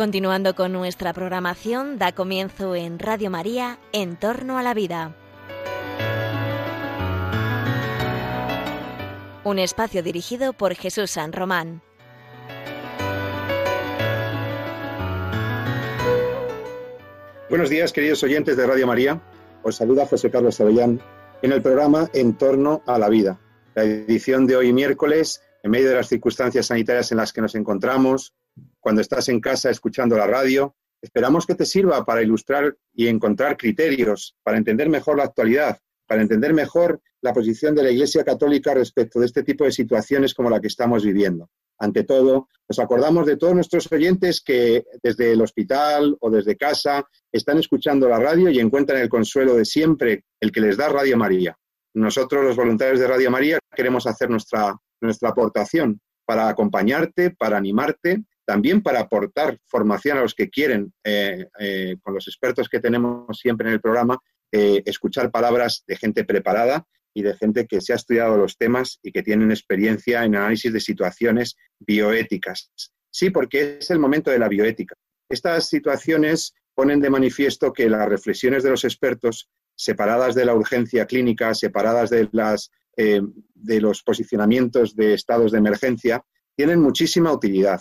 Continuando con nuestra programación, da comienzo en Radio María, En torno a la vida. Un espacio dirigido por Jesús San Román. Buenos días, queridos oyentes de Radio María. Os saluda José Carlos Avellán en el programa En torno a la vida. La edición de hoy miércoles, en medio de las circunstancias sanitarias en las que nos encontramos, cuando estás en casa escuchando la radio. Esperamos que te sirva para ilustrar y encontrar criterios, para entender mejor la actualidad, para entender mejor la posición de la Iglesia Católica respecto de este tipo de situaciones como la que estamos viviendo. Ante todo, nos acordamos de todos nuestros oyentes que desde el hospital o desde casa están escuchando la radio y encuentran el consuelo de siempre, el que les da Radio María. Nosotros, los voluntarios de Radio María, queremos hacer nuestra, nuestra aportación para acompañarte, para animarte también para aportar formación a los que quieren, eh, eh, con los expertos que tenemos siempre en el programa, eh, escuchar palabras de gente preparada y de gente que se ha estudiado los temas y que tienen experiencia en análisis de situaciones bioéticas. Sí, porque es el momento de la bioética. Estas situaciones ponen de manifiesto que las reflexiones de los expertos, separadas de la urgencia clínica, separadas de, las, de los posicionamientos de estados de emergencia, tienen muchísima utilidad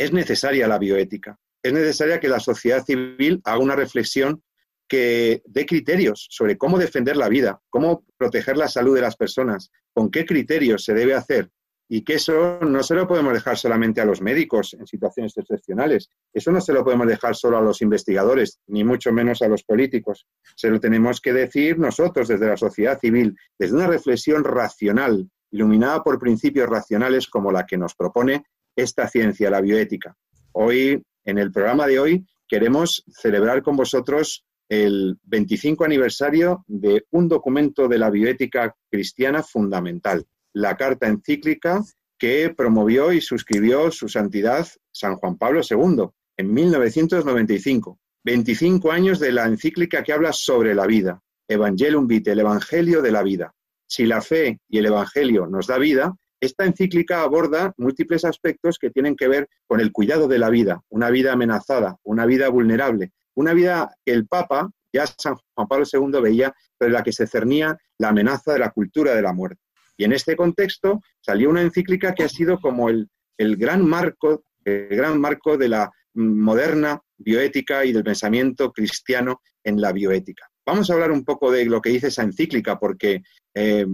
es necesaria la bioética. Es necesaria que la sociedad civil haga una reflexión que dé criterios sobre cómo defender la vida, cómo proteger la salud de las personas, con qué criterios se debe hacer y que eso no se lo podemos dejar solamente a los médicos en situaciones excepcionales. Eso no se lo podemos dejar solo a los investigadores, ni mucho menos a los políticos. Se lo tenemos que decir nosotros desde la sociedad civil, desde una reflexión racional, iluminada por principios racionales como la que nos propone esta ciencia, la bioética. Hoy, en el programa de hoy, queremos celebrar con vosotros el 25 aniversario de un documento de la bioética cristiana fundamental, la carta encíclica que promovió y suscribió su santidad San Juan Pablo II en 1995. 25 años de la encíclica que habla sobre la vida, Evangelium Vitae, el Evangelio de la vida. Si la fe y el Evangelio nos da vida, esta encíclica aborda múltiples aspectos que tienen que ver con el cuidado de la vida, una vida amenazada, una vida vulnerable, una vida que el Papa, ya San Juan Pablo II, veía, pero la que se cernía la amenaza de la cultura de la muerte. Y en este contexto salió una encíclica que ha sido como el, el gran marco, el gran marco de la moderna bioética y del pensamiento cristiano en la bioética. Vamos a hablar un poco de lo que dice esa encíclica, porque eh,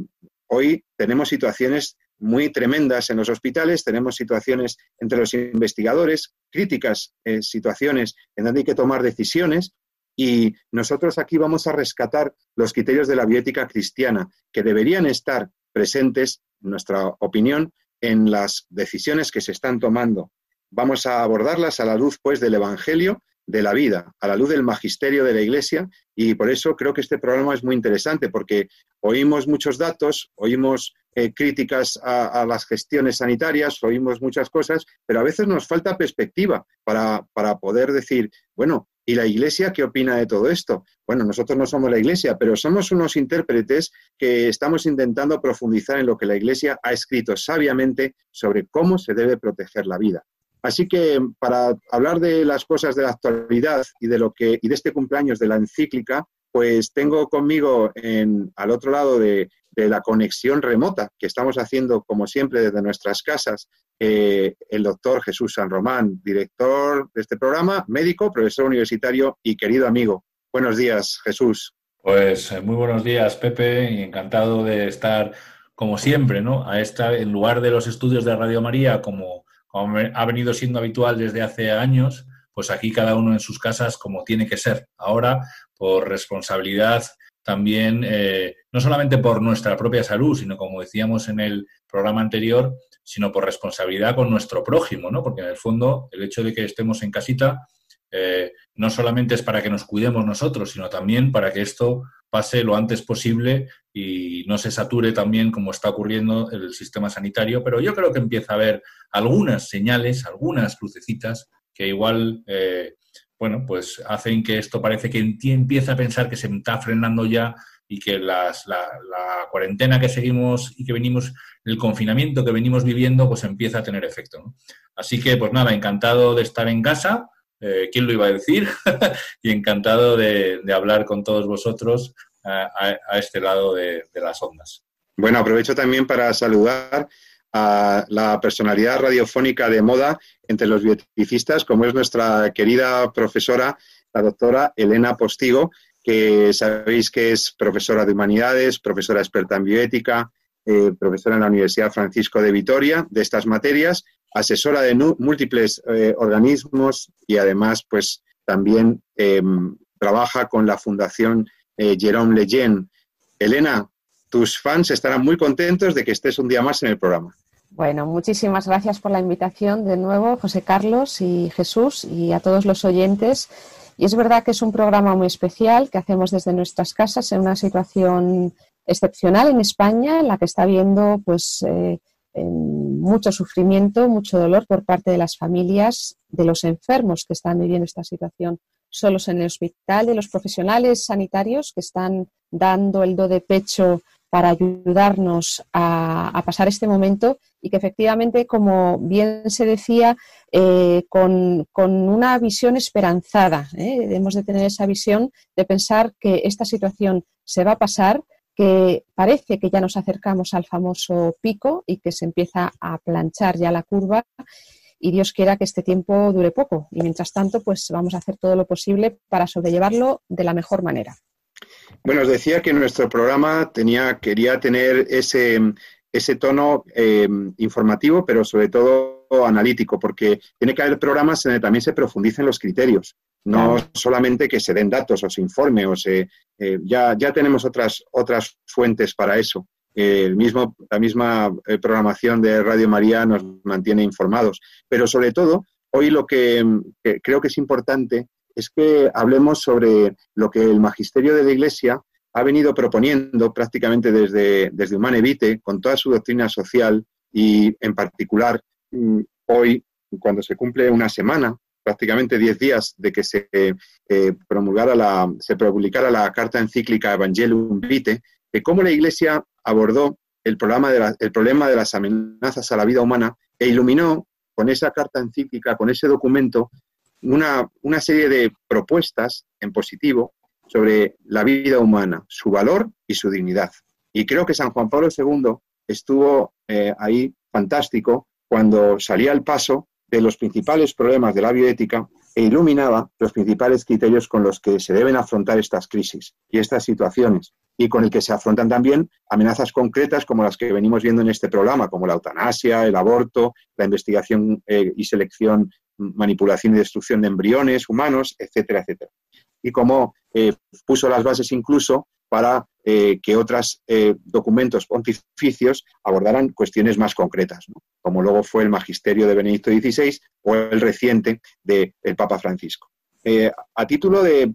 hoy tenemos situaciones muy tremendas en los hospitales, tenemos situaciones entre los investigadores, críticas, eh, situaciones en donde hay que tomar decisiones y nosotros aquí vamos a rescatar los criterios de la bioética cristiana que deberían estar presentes, en nuestra opinión, en las decisiones que se están tomando. Vamos a abordarlas a la luz, pues, del Evangelio de la vida, a la luz del magisterio de la Iglesia, y por eso creo que este programa es muy interesante, porque oímos muchos datos, oímos eh, críticas a, las gestiones sanitarias, oímos muchas cosas, pero a veces nos falta perspectiva para, para poder decir, bueno, ¿y la Iglesia qué opina de todo esto? Bueno, nosotros no somos la Iglesia, pero somos unos intérpretes que estamos intentando profundizar en lo que la Iglesia ha escrito sabiamente sobre cómo se debe proteger la vida. Así que para hablar de las cosas de la actualidad y de lo que y de este cumpleaños de la encíclica, pues tengo conmigo en, al otro lado de, la conexión remota que estamos haciendo, como siempre, desde nuestras casas, eh, el doctor Jesús San Román, director de este programa, médico, profesor universitario y querido amigo. Buenos días, Jesús. Pues eh, muy buenos días, Pepe, y encantado de estar, como siempre, ¿no? A esta, en lugar de los estudios de Radio María, como como ha venido siendo habitual desde hace años, pues aquí cada uno en sus casas como tiene que ser. Ahora, por responsabilidad también, eh, no solamente por nuestra propia salud, sino como decíamos en el programa anterior, sino por responsabilidad con nuestro prójimo, ¿no? Porque en el fondo el hecho de que estemos en casita eh, no solamente es para que nos cuidemos nosotros, sino también para que esto pase lo antes posible y no se sature también como está ocurriendo el sistema sanitario, pero yo creo que empieza a haber algunas señales, algunas lucecitas que igual, eh, bueno, pues hacen que esto parece que empieza a pensar que se está frenando ya y que las, la, cuarentena que seguimos y que venimos, el confinamiento que venimos viviendo, pues empieza a tener efecto. Así que, pues nada, encantado de estar en casa eh, ¿quién lo iba a decir? y encantado de, hablar con todos vosotros a, este lado de, las ondas. Bueno, aprovecho también para saludar a la personalidad radiofónica de moda entre los bioticistas, como es nuestra querida profesora, la doctora Elena Postigo, que sabéis que es profesora de humanidades, profesora experta en bioética, eh, profesora en la Universidad Francisco de Vitoria de estas materias, asesora de múltiples eh, organismos y además pues también em, trabaja con la Fundación eh, Jérôme Lejeune. Elena, tus fans estarán muy contentos de que estés un día más en el programa. Bueno, muchísimas gracias por la invitación de nuevo, José Carlos y Jesús, y a todos los oyentes. Y es verdad que es un programa muy especial que hacemos desde nuestras casas en una situación excepcional en España, en la que está habiendo pues, eh, mucho sufrimiento, mucho dolor por parte de las familias, de los enfermos que están viviendo esta situación solos en el hospital, de los profesionales sanitarios que están dando el do de pecho para ayudarnos a, pasar este momento y que efectivamente, como bien se decía, eh, con, una visión esperanzada. ¿eh? Debemos de tener esa visión de pensar que esta situación se va a pasar que parece que ya nos acercamos al famoso pico y que se empieza a planchar ya la curva y Dios quiera que este tiempo dure poco. Y mientras tanto, pues vamos a hacer todo lo posible para sobrellevarlo de la mejor manera. Bueno, os decía que nuestro programa tenía, quería tener ese, ese tono eh, informativo, pero sobre todo analítico, porque tiene que haber programas en donde también se profundicen los criterios. No solamente que se den datos o se informe o se... Eh, ya, ya tenemos otras, otras fuentes para eso. el mismo, la misma eh, programación de Radio María nos mantiene informados. Pero sobre todo, hoy lo que, creo que es importante es que hablemos sobre lo que el magisterio de la Iglesia ha venido proponiendo prácticamente desde, desde Humane Vitae, con toda su doctrina social y en particular hoy, cuando se cumple una semana prácticamente diez días de que se eh, promulgara la, se publicara la carta encíclica Evangelium Vitae, de cómo la Iglesia abordó el, programa de el problema de las amenazas a la vida humana e iluminó con esa carta encíclica, con ese documento, una, una serie de propuestas en positivo sobre la vida humana, su valor y su dignidad. Y creo que San Juan Pablo II estuvo eh, ahí fantástico cuando salía al paso de los principales problemas de la bioética e iluminaba los principales criterios con los que se deben afrontar estas crisis y estas situaciones y con el que se afrontan también amenazas concretas como las que venimos viendo en este programa, como la eutanasia, el aborto, la investigación eh, y selección, manipulación y destrucción de embriones humanos, etcétera, etcétera. Y como eh, puso las bases incluso para eh, que otros eh, documentos pontificios abordaran cuestiones más concretas, como luego fue el magisterio de Benedicto XVI o el reciente del Papa Francisco. Eh, a título de,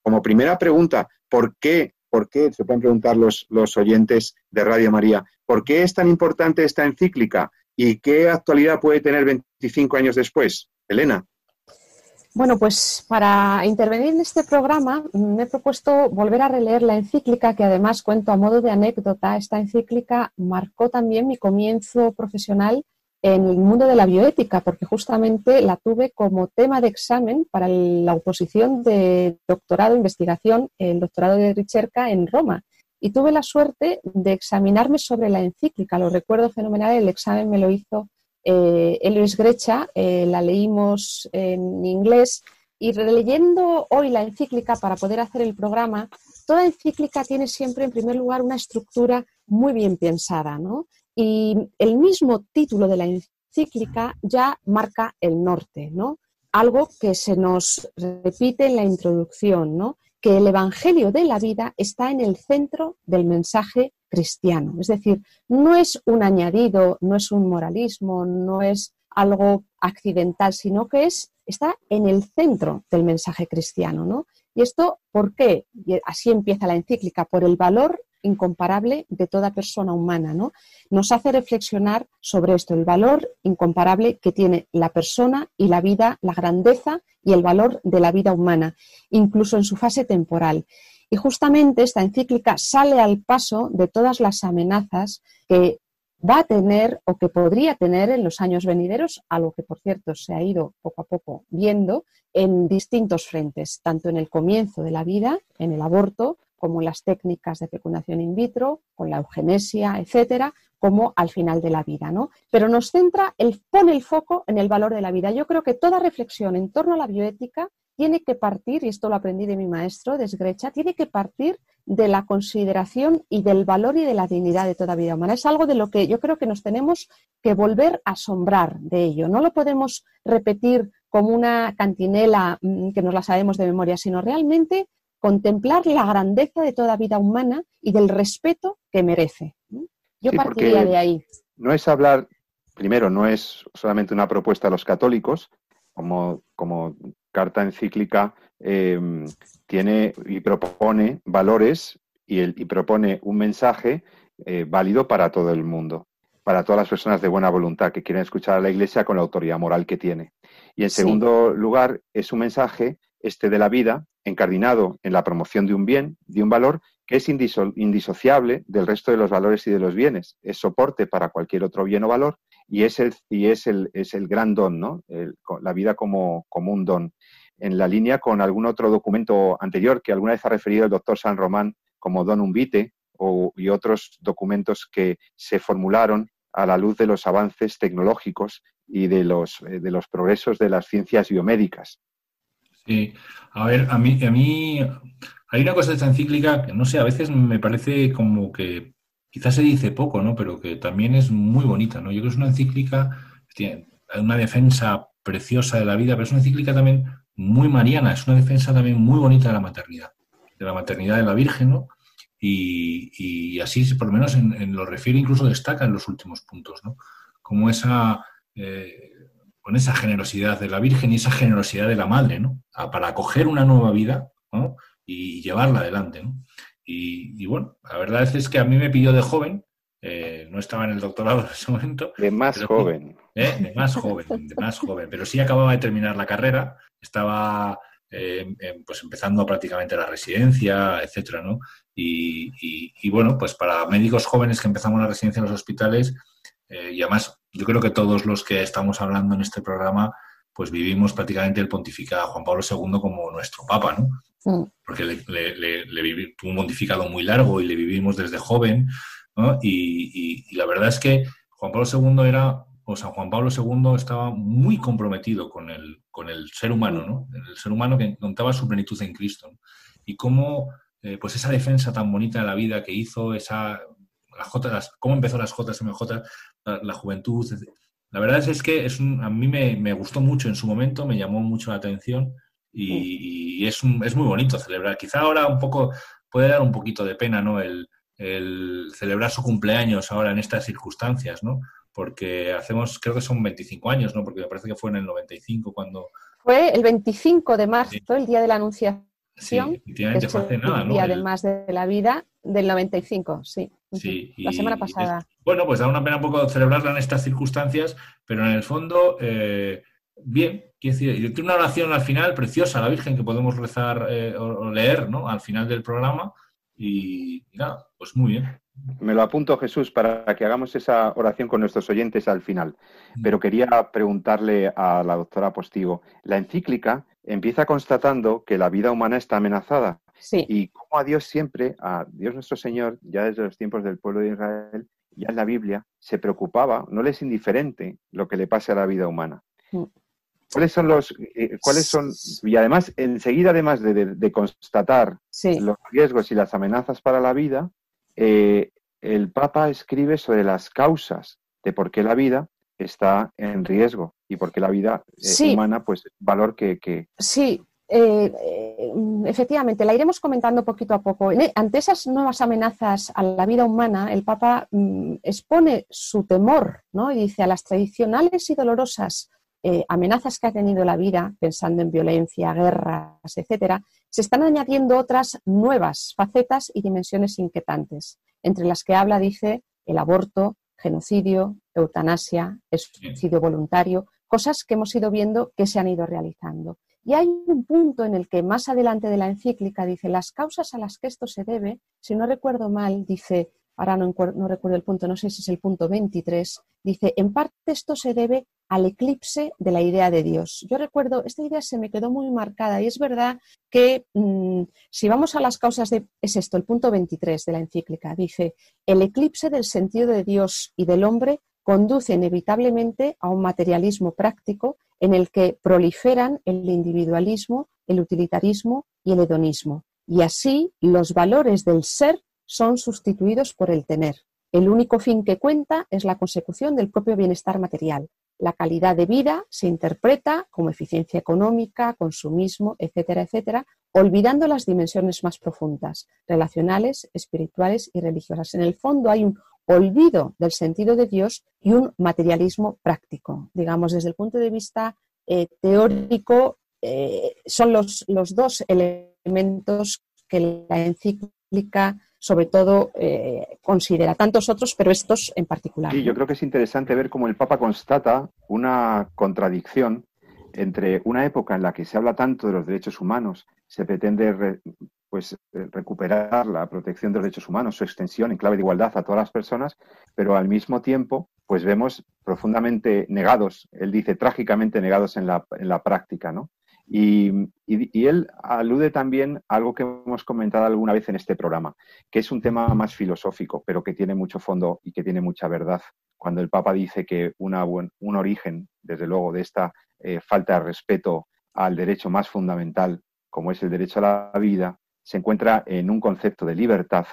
como primera pregunta, ¿por qué, por qué, se pueden preguntar los, los oyentes de Radio María, ¿por qué es tan importante esta encíclica y qué actualidad puede tener 25 años después? Elena. Bueno, pues para intervenir en este programa me he propuesto volver a releer la encíclica que además cuento a modo de anécdota. Esta encíclica marcó también mi comienzo profesional en el mundo de la bioética, porque justamente la tuve como tema de examen para la oposición de doctorado de investigación, el doctorado de Ricerca en Roma. Y tuve la suerte de examinarme sobre la encíclica. Lo recuerdo fenomenal, el examen me lo hizo eh, Elois Grecha, eh, la leímos en inglés y releyendo hoy la encíclica para poder hacer el programa, toda encíclica tiene siempre en primer lugar una estructura muy bien pensada, ¿no? Y el mismo título de la encíclica ya marca el norte, ¿no? Algo que se nos repite en la introducción, ¿no? Que el Evangelio de la vida está en el centro del mensaje cristiano. Es decir, no es un añadido, no es un moralismo, no es algo accidental, sino que es, está en el centro del mensaje cristiano. ¿no? ¿Y esto por qué? Así empieza la encíclica, por el valor incomparable de toda persona humana. ¿no? Nos hace reflexionar sobre esto, el valor incomparable que tiene la persona y la vida, la grandeza y el valor de la vida humana, incluso en su fase temporal. Y justamente esta encíclica sale al paso de todas las amenazas que va a tener o que podría tener en los años venideros, algo que por cierto se ha ido poco a poco viendo en distintos frentes, tanto en el comienzo de la vida, en el aborto, como las técnicas de fecundación in vitro, con la eugenesia, etcétera, como al final de la vida, ¿no? Pero nos centra, el, pone el foco en el valor de la vida. Yo creo que toda reflexión en torno a la bioética tiene que partir, y esto lo aprendí de mi maestro, de Sgrecha, tiene que partir de la consideración y del valor y de la dignidad de toda vida humana. Es algo de lo que yo creo que nos tenemos que volver a asombrar de ello. No lo podemos repetir como una cantinela mm, que nos la sabemos de memoria, sino realmente contemplar la grandeza de toda vida humana y del respeto que merece. Yo partiría de ahí. No es hablar, primero, no es solamente una propuesta a los católicos, como, como carta encíclica em, tiene y propone valores y, el, y propone un mensaje eh, válido para todo el mundo, para todas las personas de buena voluntad que quieren escuchar a la Iglesia con la autoridad moral que tiene. Y en segundo lugar, es un mensaje este de la vida encardinado en la promoción de un bien, de un valor que es indisociable del resto de los valores y de los bienes. Es soporte para cualquier otro bien o valor y es el, gran don, la vida como, un don. En la línea con algún otro documento anterior que alguna vez ha referido el doctor San Román como don umbite o, y otros documentos que se formularon a la luz de los avances tecnológicos y de los, eh, de los progresos de las ciencias biomédicas. A ver, a mí, a mí hay una cosa de esta encíclica que no sé, a veces me parece como que quizás se dice poco, ¿no? Pero que también es muy bonita, ¿no? Yo creo que es una encíclica, tiene una defensa preciosa de la vida, pero es una encíclica también muy mariana, es una defensa también muy bonita de la maternidad, de la maternidad de la Virgen, ¿no? Y, así, por lo menos en, lo refiere, incluso destaca en los últimos puntos, ¿no? Como esa, eh, con esa generosidad de la Virgen y esa generosidad de la Madre, ¿no? para acoger una nueva vida ¿no? y llevarla adelante, ¿no? Y, bueno, la verdad es que a mí me pidió de joven, eh, no estaba en el doctorado en ese momento. De más joven. ¿eh? De más joven, de más joven. Pero sí acababa de terminar la carrera, estaba eh, pues empezando prácticamente la residencia, etcétera, ¿no? Y, bueno, pues para médicos jóvenes que empezamos la residencia en los hospitales, y además yo creo que todos los que estamos hablando en este programa, pues vivimos prácticamente el pontificado Juan Pablo II como nuestro papa, ¿no? Mm. porque le, tuvo un pontificado muy largo y le vivimos desde joven, y, la verdad es que Juan Pablo II era, o San Juan Pablo II estaba muy comprometido con el, con el ser humano, ¿no? el ser humano que contaba su plenitud en Cristo, y cómo eh, pues esa defensa tan bonita de la vida que hizo, esa, las cómo empezó las JMJ, la, la juventud, la verdad es, que es a mí me, me, gustó mucho en su momento, me llamó mucho la atención y, es, es muy bonito celebrar. Quizá ahora un poco puede dar un poquito de pena, ¿no? El, celebrar su cumpleaños ahora en estas circunstancias, ¿no? Porque hacemos, creo que son 25 años, ¿no? Porque me parece que fue en el 95 cuando... Fue el 25 de marzo, el día de la anunciación. Sí, efectivamente, fue hace nada, ¿no? El día del más de la vida del 95, sí. Sí. La semana pasada. bueno, pues da una pena un poco celebrarla en estas circunstancias, pero en el fondo, eh, bien, Quiero decir, tiene una oración al final preciosa la Virgen que podemos rezar eh, o, leer ¿no? al final del programa y, nada, pues muy bien. Me lo apunto, Jesús, para que hagamos esa oración con nuestros oyentes al final. Mm. Pero quería preguntarle a la doctora Postigo, la encíclica empieza constatando que la vida humana está amenazada. Sí. Y como a Dios siempre, a Dios nuestro Señor, ya desde los tiempos del pueblo de Israel, ya en la Biblia, se preocupaba, no le es indiferente lo que le pase a la vida humana. Mm. ¿Cuáles son los, eh, cuáles son, y además, enseguida, además de, constatar los riesgos y las amenazas para la vida, eh, el Papa escribe sobre las causas de por qué la vida está en riesgo y por qué la vida eh, humana, pues, valor que... que... Sí, efectivamente, la iremos comentando poquito a poco. Ante esas nuevas amenazas a la vida humana, el Papa mm, expone su temor, ¿no? Y dice a las tradicionales y dolorosas eh, amenazas que ha tenido la vida, pensando en violencia, guerras, etcétera, se están añadiendo otras nuevas facetas y dimensiones inquietantes, entre las que habla, dice, el aborto, genocidio, eutanasia, suicidio voluntario, cosas que hemos ido viendo que se han ido realizando. Y hay un punto en el que más adelante de la encíclica dice las causas a las que esto se debe, si no recuerdo mal, dice ahora no, recuerdo el punto, no sé si es el punto 23, dice, en parte esto se debe al eclipse de la idea de Dios. Yo recuerdo, esta idea se me quedó muy marcada y es verdad que mm, si vamos a las causas de, es esto, el punto 23 de la encíclica, dice, el eclipse del sentido de Dios y del hombre conduce inevitablemente a un materialismo práctico en el que proliferan el individualismo, el utilitarismo y el hedonismo. Y así los valores del ser son sustituidos por el tener. El único fin que cuenta es la consecución del propio bienestar material. La calidad de vida se interpreta como eficiencia económica, consumismo, etcétera, etcétera, olvidando las dimensiones más profundas, relacionales, espirituales y religiosas. En el fondo hay un olvido del sentido de Dios y un materialismo práctico. Digamos, desde el punto de vista eh, teórico, eh, son los, los, dos elementos que la encíclica sobre todo eh, considera tantos otros, pero estos en particular. Sí, yo creo que es interesante ver cómo el Papa constata una contradicción entre una época en la que se habla tanto de los derechos humanos, se pretende pues, eh, recuperar la protección de los derechos humanos, su extensión en clave de igualdad a todas las personas, pero al mismo tiempo, pues vemos profundamente negados, él dice trágicamente negados en la, en la práctica, ¿no? Y, él alude también a algo que hemos comentado alguna vez en este programa, que es un tema más filosófico, pero que tiene mucho fondo y que tiene mucha verdad. Cuando el Papa dice que una un origen, desde luego, de esta eh, falta de respeto al derecho más fundamental, como es el derecho a la vida, se encuentra en un concepto de libertad,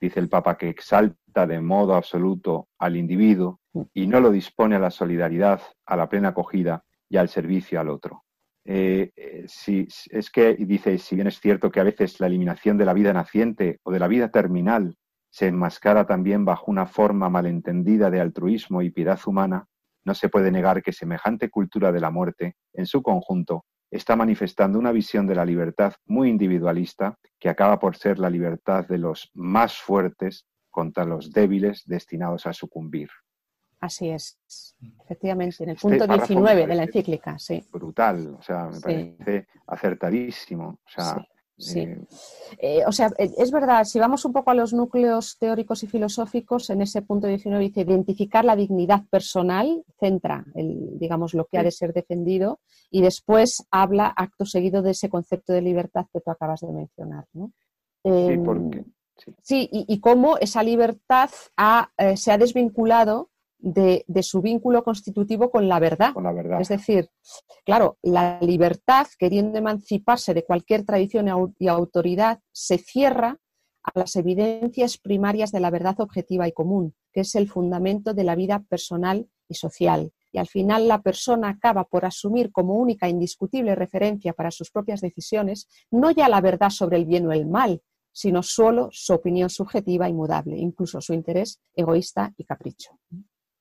dice el Papa, que exalta de modo absoluto al individuo y no lo dispone a la solidaridad, a la plena acogida y al servicio al otro. Eh, eh, es que dice, si bien es cierto que a veces la eliminación de la vida naciente o de la vida terminal se enmascara también bajo una forma malentendida de altruismo y piedad humana, no se puede negar que semejante cultura de la muerte, en su conjunto, está manifestando una visión de la libertad muy individualista que acaba por ser la libertad de los más fuertes contra los débiles destinados a sucumbir. Así es, efectivamente, en el este punto 19 de la encíclica, sí. Brutal, o sea, me parece acertadísimo. O sea, sí. Eh, eh, o sea, eh, es verdad, si vamos un poco a los núcleos teóricos y filosóficos, en ese punto 19 dice identificar la dignidad personal, centra, el, digamos, lo que ha de ser defendido, y después habla acto seguido de ese concepto de libertad que tú acabas de mencionar. ¿no? sí, em, porque. Sí, y, cómo esa libertad ha, se ha desvinculado de, su vínculo constitutivo con la, verdad. con la verdad. Es decir, claro, la libertad, queriendo emanciparse de cualquier tradición y autoridad, se cierra a las evidencias primarias de la verdad objetiva y común, que es el fundamento de la vida personal y social. Y al final la persona acaba por asumir como única e indiscutible referencia para sus propias decisiones no ya la verdad sobre el bien o el mal, sino solo su opinión subjetiva y mudable, incluso su interés egoísta y capricho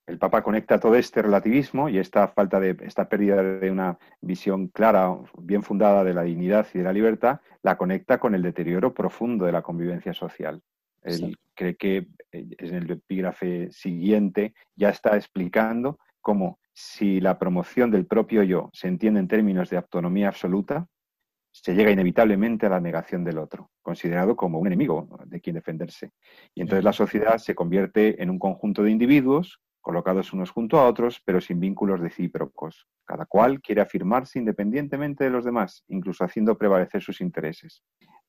el Papa conecta todo este relativismo y esta falta de, esta pérdida de una visión clara, bien fundada de la dignidad y de la libertad, la conecta con el deterioro profundo de la convivencia social. Él cree que eh, en el epígrafe siguiente ya está explicando cómo si la promoción del propio yo se entiende en términos de autonomía absoluta, se llega inevitablemente a la negación del otro, considerado como un enemigo de quien defenderse. Y entonces la sociedad se convierte en un conjunto de individuos colocados unos junto a otros, pero sin vínculos recíprocos. Cada cual quiere afirmarse independientemente de los demás, incluso haciendo prevalecer sus intereses.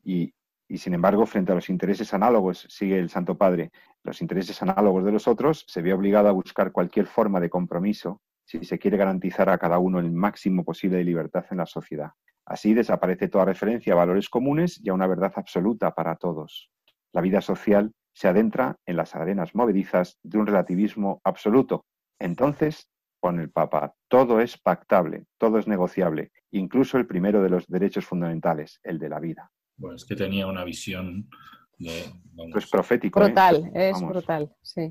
Y, sin embargo, frente a los intereses análogos, sigue el Santo Padre, los intereses análogos de los otros, se ve obligado a buscar cualquier forma de compromiso si se quiere garantizar a cada uno el máximo posible de libertad en la sociedad. Así desaparece toda referencia a valores comunes y a una verdad absoluta para todos. La vida social se adentra en las arenas movedizas de un relativismo absoluto. Entonces, con el Papa, todo es pactable, todo es negociable, incluso el primero de los derechos fundamentales, el de la vida. Bueno, es que tenía una visión de... es profético. ¿eh? Brutal, es brutal, sí.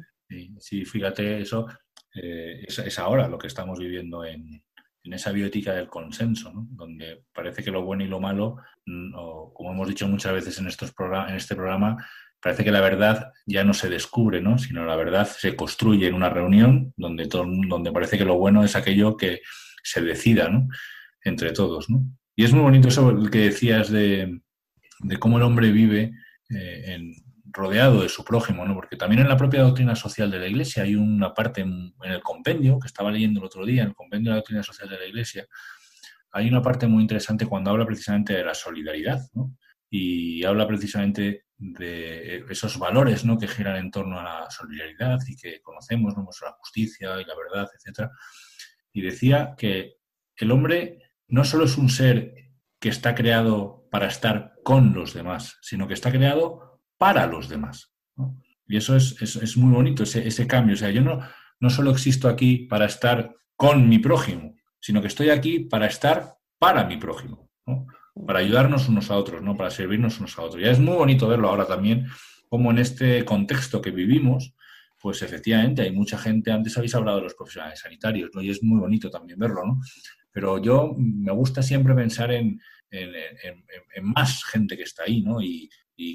sí. fíjate, eso eh, es, ahora lo que estamos viviendo en, esa bioética del consenso, donde parece que lo bueno y lo malo, mm, como hemos dicho muchas veces en, estos en este programa, parece que la verdad ya no se descubre, ¿no? sino la verdad se construye en una reunión donde, donde parece que lo bueno es aquello que se decida ¿no? entre todos. ¿no? Y es muy bonito eso que decías de, cómo el hombre vive eh, rodeado de su prójimo, ¿no? Porque también en la propia doctrina social de la Iglesia hay una parte en, el compendio, que estaba leyendo el otro día, en el compendio de la doctrina social de la Iglesia, hay una parte muy interesante cuando habla precisamente de la solidaridad, ¿no? Y habla precisamente de esos valores ¿no? que giran en torno a la solidaridad y que conocemos, ¿no? Pues la justicia y la verdad, etc. Y decía que el hombre no solo es un ser que está creado para estar con los demás, sino que está creado para los demás. Y eso es, muy bonito, ese, cambio. O sea, yo no, no solo existo aquí para estar con mi prójimo, sino que estoy aquí para estar para mi prójimo, para ayudarnos unos a otros, ¿no? para servirnos unos a otros. Y es muy bonito verlo ahora también, como en este contexto que vivimos, pues efectivamente hay mucha gente, antes habéis hablado de los profesionales sanitarios, ¿no? y es muy bonito también verlo, ¿no? Pero yo me gusta siempre pensar en, en, más gente que está ahí, ¿no? Y,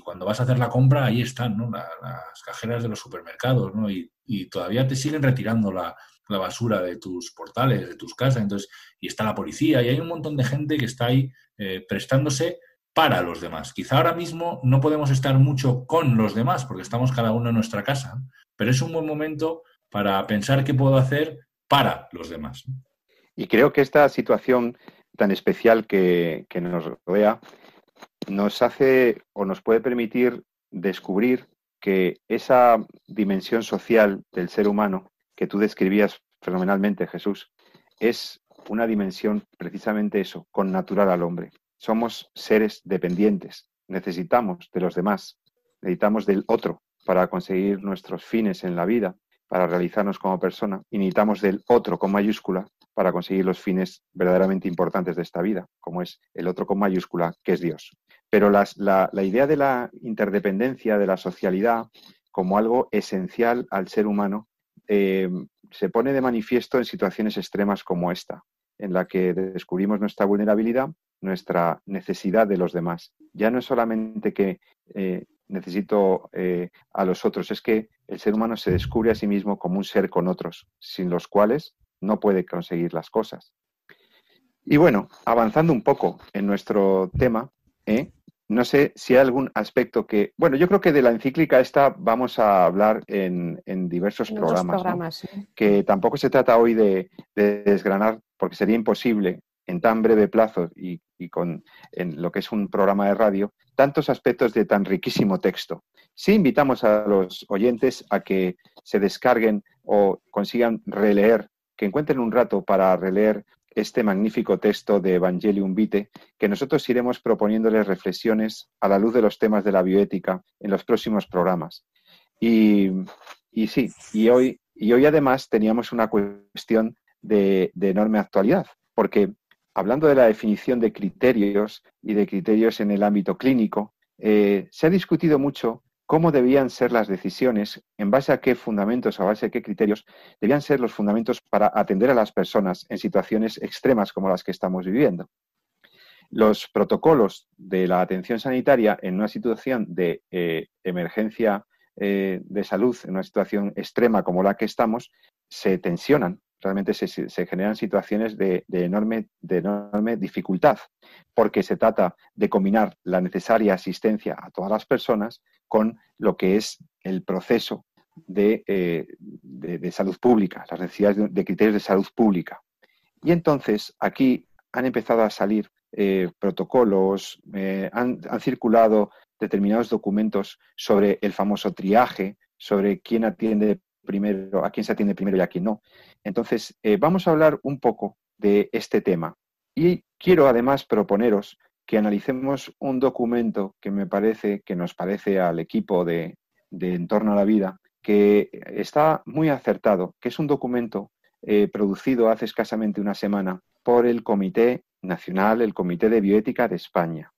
cuando vas a hacer la compra, ahí están, ¿no? las cajeras de los supermercados, ¿no? Y, todavía te siguen retirando la, basura de tus portales, de tus casas, entonces, y está la policía, y hay un montón de gente que está ahí eh, prestándose para los demás. Quizá ahora mismo no podemos estar mucho con los demás, porque estamos cada uno en nuestra casa, pero es un buen momento para pensar qué puedo hacer para los demás. Y creo que esta situación tan especial que, nos rodea nos hace o nos puede permitir descubrir que esa dimensión social del ser humano que tú describías fenomenalmente, Jesús, es una dimensión precisamente eso, con natural al hombre. Somos seres dependientes, necesitamos de los demás, necesitamos del otro para conseguir nuestros fines en la vida, para realizarnos como persona, y necesitamos del otro con mayúscula para conseguir los fines verdaderamente importantes de esta vida, como es el otro con mayúscula, que es Dios. Pero la, idea de la interdependencia, de la socialidad, como algo esencial al ser humano, eh, se pone de manifiesto en situaciones extremas como esta, en la que descubrimos nuestra vulnerabilidad, nuestra necesidad de los demás. Ya no es solamente que eh, necesito eh, a los otros, es que el ser humano se descubre a sí mismo como un ser con otros, sin los cuales no puede conseguir las cosas. Y bueno, avanzando un poco en nuestro tema, ¿eh? No sé si hay algún aspecto que, bueno, yo creo que de la encíclica esta vamos a hablar en, diversos programas, que tampoco se trata hoy de, desgranar, porque sería imposible en tan breve plazo y, con en lo que es un programa de radio, tantos aspectos de tan riquísimo texto. Sí invitamos a los oyentes a que se descarguen o consigan releer que encuentren un rato para releer este magnífico texto de Evangelium Vitae, que nosotros iremos proponiéndoles reflexiones a la luz de los temas de la bioética en los próximos programas. Y, sí, y hoy, y hoy además teníamos una cuestión de, enorme actualidad, porque hablando de la definición de criterios y de criterios en el ámbito clínico, eh, se ha discutido mucho cómo debían ser las decisiones, en base a qué fundamentos, a base a qué criterios debían ser los fundamentos para atender a las personas en situaciones extremas como las que estamos viviendo. Los protocolos de la atención sanitaria en una situación de eh, emergencia eh, de salud, en una situación extrema como la que estamos, se tensionan. Realmente se, generan situaciones de, enorme, de enorme dificultad, porque se trata de combinar la necesaria asistencia a todas las personas con lo que es el proceso de, eh, salud pública, las necesidades de, criterios de salud pública. Y entonces aquí han empezado a salir eh, protocolos, eh, han, circulado determinados documentos sobre el famoso triaje, sobre quién atiende primero, a quién se atiende primero y a quién no. Entonces, vamos a hablar un poco de este tema. Y quiero además proponeros que analicemos un documento que me parece, que nos parece al equipo de, de Entorno a la Vida, que está muy acertado, que es un documento eh, producido hace escasamente una semana por el Comité Nacional, el Comité de Bioética de España.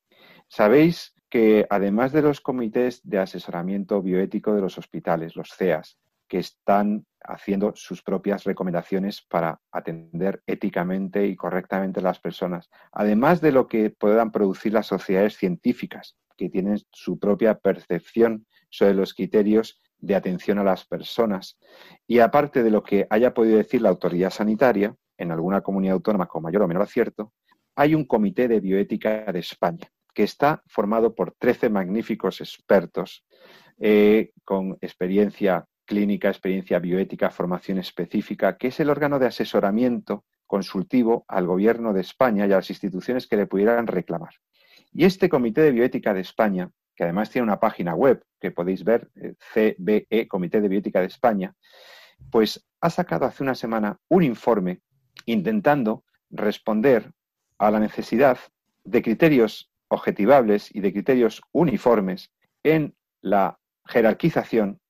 Sabéis que además de los comités de asesoramiento bioético de los hospitales, los CEAS, que están haciendo sus propias recomendaciones para atender éticamente y correctamente a las personas, además de lo que puedan producir las sociedades científicas, que tienen su propia percepción sobre los criterios de atención a las personas. Y aparte de lo que haya podido decir la autoridad sanitaria, en alguna comunidad autónoma con mayor o menor acierto, hay un comité de bioética de España que está formado por 13 magníficos expertos eh, con experiencia clínica, experiencia bioética, formación específica, que es el órgano de asesoramiento consultivo al Gobierno de España y a las instituciones que le pudieran reclamar. Y este Comité de Bioética de España, que además tiene una página web que podéis ver, eh, CBE, Comité de Bioética de España, pues ha sacado hace una semana un informe intentando responder a la necesidad de criterios objetivables y de criterios uniformes en la jerarquización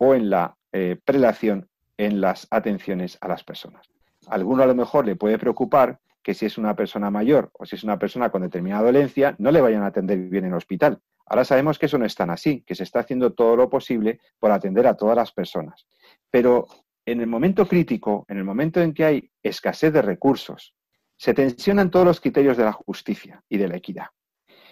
o en la eh, prelación en las atenciones a las personas. Alguno a lo mejor le puede preocupar que si es una persona mayor o si es una persona con determinada dolencia, no le vayan a atender bien en el hospital. Ahora sabemos que eso no es tan así, que se está haciendo todo lo posible por atender a todas las personas. Pero en el momento crítico, en el momento en que hay escasez de recursos, se tensionan todos los criterios de la justicia y de la equidad.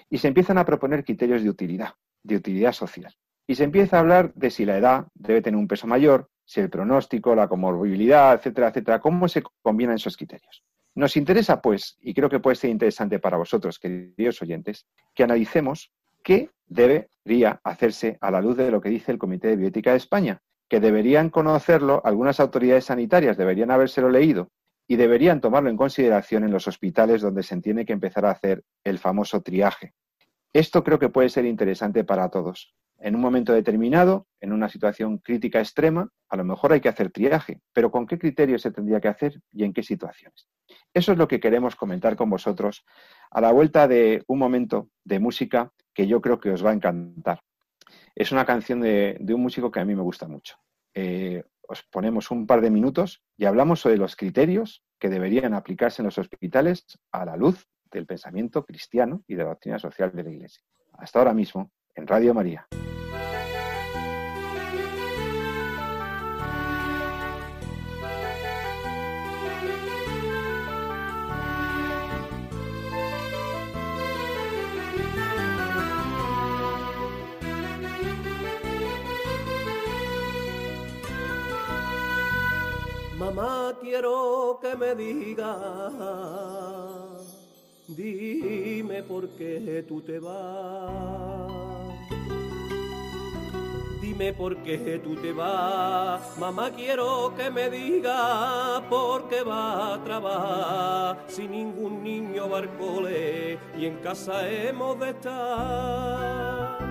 Y se empiezan a proponer criterios de utilidad, de utilidad social. Y se empieza a hablar de si la edad debe tener un peso mayor, si el pronóstico, la comorbilidad, etcétera, etcétera, cómo se combinan esos criterios. Nos interesa, pues, y creo que puede ser interesante para vosotros, queridos oyentes, que analicemos qué debería hacerse a la luz de lo que dice el Comité de Bioética de España, que deberían conocerlo algunas autoridades sanitarias, deberían habérselo leído y deberían tomarlo en consideración en los hospitales donde se tiene que empezar a hacer el famoso triaje. Esto creo que puede ser interesante para todos. En un momento determinado, en una situación crítica extrema, a lo mejor hay que hacer triaje, pero ¿con qué criterios se tendría que hacer y en qué situaciones? Eso es lo que queremos comentar con vosotros a la vuelta de un momento de música que yo creo que os va a encantar. Es una canción de, un músico que a mí me gusta mucho. Eh, os ponemos un par de minutos y hablamos sobre los criterios que deberían aplicarse en los hospitales a la luz del pensamiento cristiano y de la doctrina social de la Iglesia. Hasta ahora mismo, en Radio María. Mamá, quiero que me digas, dime por qué tú te vas. Dime por qué tú te vas, mamá quiero que me diga por qué va a trabajar si ningún niño barcole y en casa hemos de estar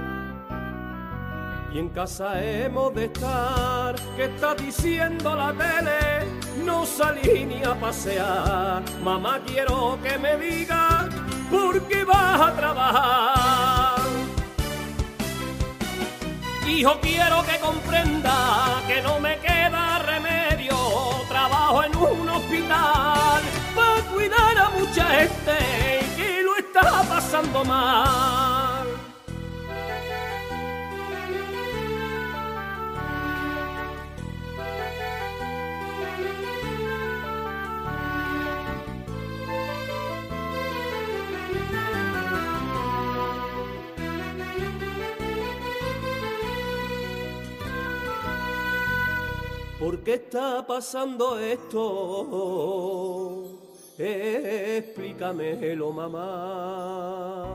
y en casa hemos de estar. ¿Qué está diciendo la tele? No salí ni a pasear. Mamá, quiero que me diga por qué vas a trabajar. Hijo, quiero que comprenda que no me queda remedio. Trabajo en un hospital para cuidar a mucha gente que lo está pasando mal. Qué está pasando esto? Explícamelo, mamá.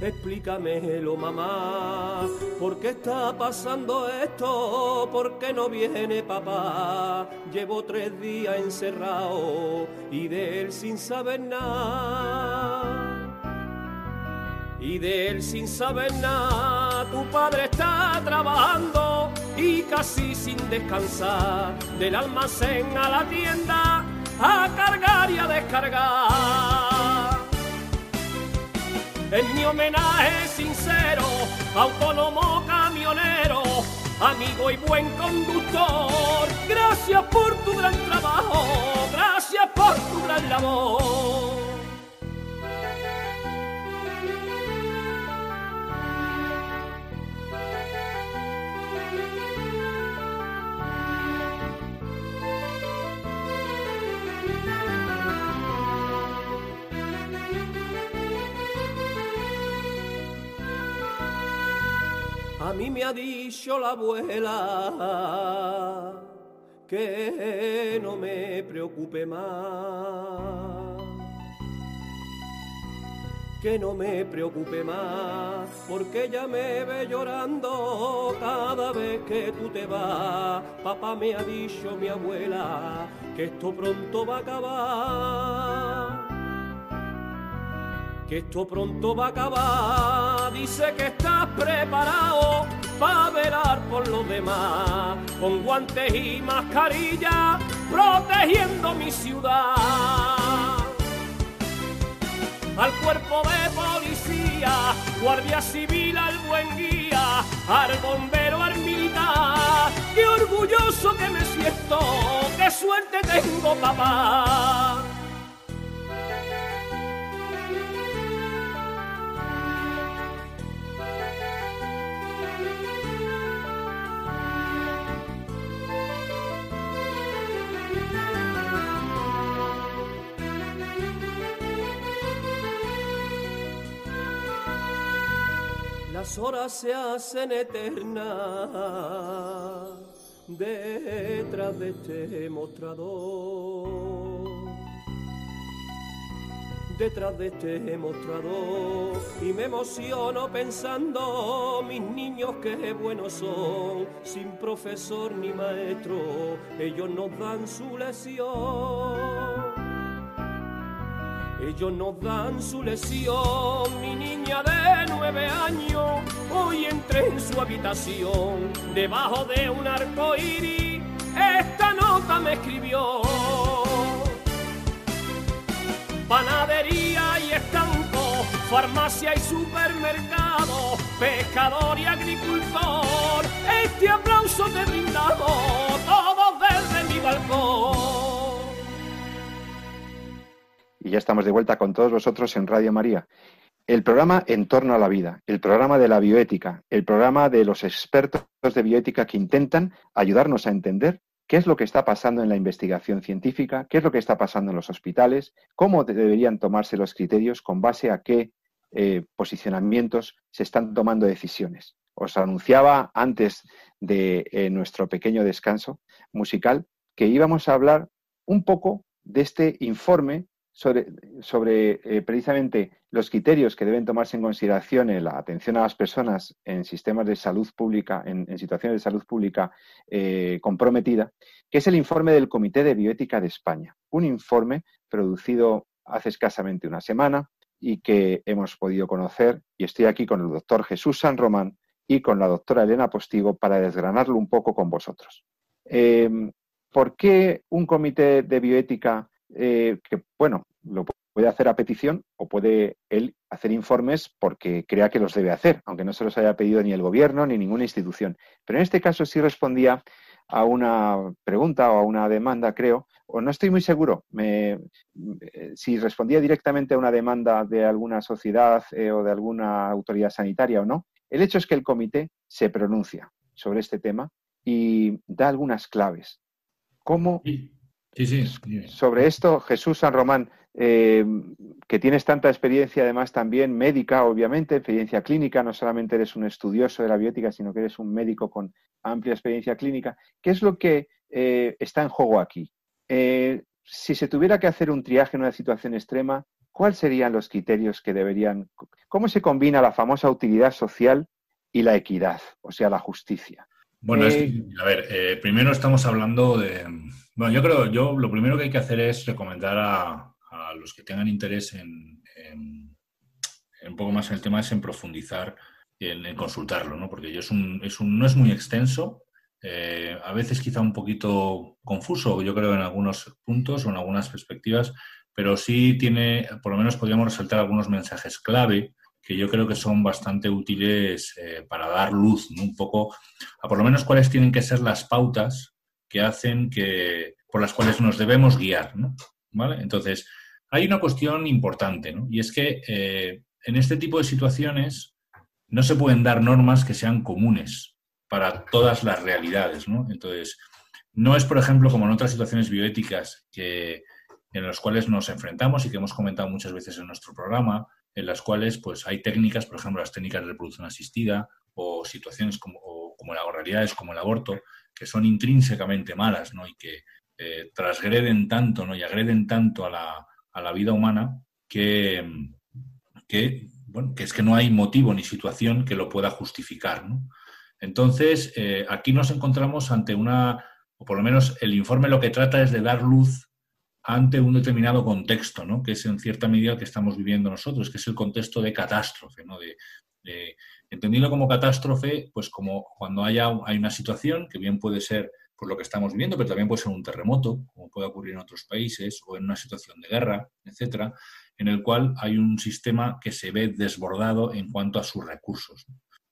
Explícamelo, mamá. ¿Por qué está pasando esto? ¿Por qué no viene papá? Llevo tres días encerrado y de él sin saber nada y de él sin saber nada. Tu padre está trabajando y casi sin descansar, del almacén a la tienda a cargar y a descargar. En mi homenaje sincero, autónomo camionero, amigo y buen conductor, gracias por tu gran trabajo, gracias por tu gran labor. A mí me ha dicho la abuela que no me preocupe más, que no me preocupe más, porque ella me ve llorando cada vez que tú te vas. Papá me ha dicho mi abuela que esto pronto va a acabar. Que esto pronto va a acabar, dice que estás preparado para velar por los demás, con guantes y mascarilla, protegiendo mi ciudad al cuerpo de policía, guardia civil al buen guía, al bombero al militar. Qué orgulloso que me siento, qué suerte tengo papá. Las horas se hacen eternas detrás de este mostrador. Detrás de este mostrador y me emociono pensando mis niños que buenos son, sin profesor ni maestro, ellos nos dan su lección. Ellos nos dan su lesión, mi niña de nueve años. Hoy entré en su habitación, debajo de un arco iris. Esta nota me escribió. Panadería y estampo, farmacia y supermercado, pescador y agricultor. Este aplauso te brindado, todos desde mi balcón. Y ya estamos de vuelta con todos vosotros en Radio María. El programa En torno a la vida, el programa de la bioética, el programa de los expertos de bioética que intentan ayudarnos a entender qué es lo que está pasando en la investigación científica, qué es lo que está pasando en los hospitales, cómo deberían tomarse los criterios, con base a qué eh, posicionamientos se están tomando decisiones. Os anunciaba antes de eh, nuestro pequeño descanso musical que íbamos a hablar un poco de este informe sobre, eh, precisamente los criterios que deben tomarse en consideración en la atención a las personas en sistemas de salud pública, en, situaciones de salud pública eh, comprometida, que es el informe del Comité de Bioética de España. Un informe producido hace escasamente una semana y que hemos podido conocer, y estoy aquí con el doctor Jesús San Román y con la doctora Elena Postigo para desgranarlo un poco con vosotros. Eh, ¿Por qué un comité de bioética eh, que, bueno, lo puede hacer a petición o puede él hacer informes porque crea que los debe hacer, aunque no se los haya pedido ni el gobierno ni ninguna institución. Pero en este caso sí respondía a una pregunta o a una demanda, creo, o no estoy muy seguro eh, si respondía directamente a una demanda de alguna sociedad eh, o de alguna autoridad sanitaria o no. El hecho es que el comité se pronuncia sobre este tema y da algunas claves. ¿Cómo Sí, sí. Sobre esto, Jesús San Román, eh, que tienes tanta experiencia, además también médica, obviamente, experiencia clínica, no solamente eres un estudioso de la biótica, sino que eres un médico con amplia experiencia clínica. ¿Qué es lo que eh, está en juego aquí? Eh, si se tuviera que hacer un triaje en una situación extrema, ¿cuáles serían los criterios que deberían... ¿Cómo se combina la famosa utilidad social y la equidad, o sea, la justicia? Bueno, a ver, primero estamos hablando de bueno, yo creo, yo lo primero que hay que hacer es recomendar a, los que tengan interés en, un poco más en el tema es en profundizar, en, en consultarlo, ¿no? Porque es un, es un, no es muy extenso, eh, a veces quizá un poquito confuso, yo creo, en algunos puntos o en algunas perspectivas, pero sí tiene, por lo menos podríamos resaltar algunos mensajes clave que yo creo que son bastante útiles eh, para dar luz, un poco a por lo menos cuáles tienen que ser las pautas que hacen que, por las cuales nos debemos guiar, ¿no? ¿Vale? Entonces, hay una cuestión importante, ¿no? Y es que eh, en este tipo de situaciones no se pueden dar normas que sean comunes para todas las realidades, ¿no? Entonces, no es, por ejemplo, como en otras situaciones bioéticas que, en las cuales nos enfrentamos y que hemos comentado muchas veces en nuestro programa, en las cuales pues, hay técnicas, por ejemplo, las técnicas de reproducción asistida o situaciones como, como o realidades como el aborto, que son intrínsecamente malas ¿no? y que eh, transgreden tanto ¿no? y agreden tanto a la, a la vida humana que, que, bueno, que es que no hay motivo ni situación que lo pueda justificar. Entonces, eh, aquí nos encontramos ante una, o por lo menos el informe lo que trata es de dar luz ante un determinado contexto, ¿no? que es en cierta medida el que estamos viviendo nosotros, que es el contexto de catástrofe, ¿no? de, entendido como catástrofe, pues como cuando haya, hay una situación que bien puede ser por lo que estamos viviendo, pero también puede ser un terremoto, como puede ocurrir en otros países, o en una situación de guerra, etcétera, en el cual hay un sistema que se ve desbordado en cuanto a sus recursos.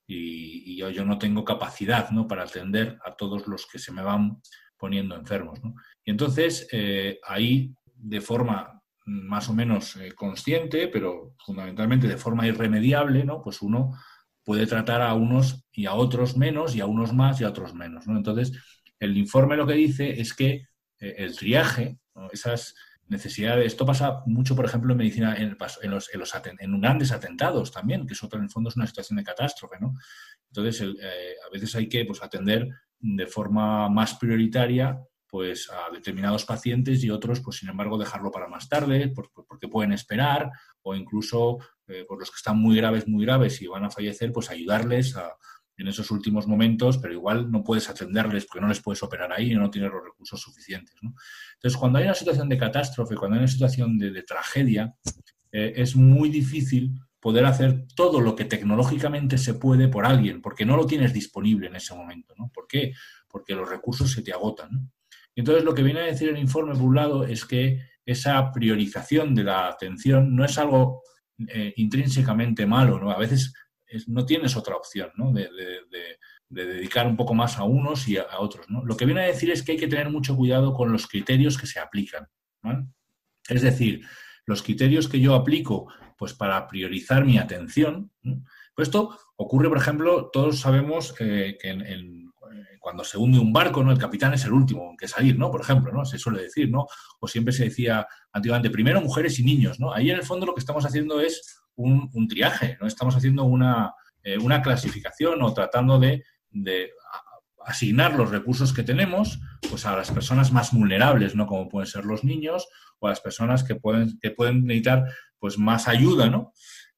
Y, yo, yo, no tengo capacidad ¿no? para atender a todos los que se me van poniendo enfermos. Y entonces, eh, ahí, de forma más o menos eh, consciente, pero fundamentalmente de forma irremediable, ¿no? pues uno puede tratar a unos y a otros menos, y a unos más y a otros menos. ¿no? Entonces, el informe lo que dice es que eh, el triaje, esas necesidades, esto pasa mucho, por ejemplo, en medicina, en, los, en, grandes atentados también, que eso en el fondo es una situación de catástrofe, ¿no? Entonces, eh, a veces hay que pues, atender de forma más prioritaria pues a determinados pacientes y otros, pues sin embargo, dejarlo para más tarde, porque pueden esperar, o incluso eh, por los que están muy graves, muy graves y van a fallecer, pues ayudarles en esos últimos momentos, pero igual no puedes atenderles porque no les puedes operar ahí y no tienes los recursos suficientes. Entonces, cuando hay una situación de catástrofe, cuando hay una situación de, tragedia, eh, es muy difícil poder hacer todo lo que tecnológicamente se puede por alguien, porque no lo tienes disponible en ese momento. ¿no? ¿Por qué? Porque los recursos se te agotan. Entonces, lo que viene a decir el informe, por un lado, es que esa priorización de la atención no es algo eh, intrínsecamente malo. ¿no? A veces no tienes otra opción ¿no? de, dedicar un poco más a unos y a, otros. Lo que viene a decir es que hay que tener mucho cuidado con los criterios que se aplican. Es decir, los criterios que yo aplico pues, para priorizar mi atención. Pues esto ocurre, por ejemplo, todos sabemos que cuando se hunde un barco, ¿no? El capitán es el último que salir, ¿no? Por ejemplo, ¿no? Se suele decir, ¿no? O siempre se decía antiguamente, primero mujeres y niños, ¿no? Ahí en el fondo lo que estamos haciendo es un, triaje, no estamos haciendo eh, una, clasificación o tratando de, asignar los recursos que tenemos pues a las personas más vulnerables, ¿no? como pueden ser los niños o a las personas que pueden, que pueden necesitar pues, más ayuda, ¿no?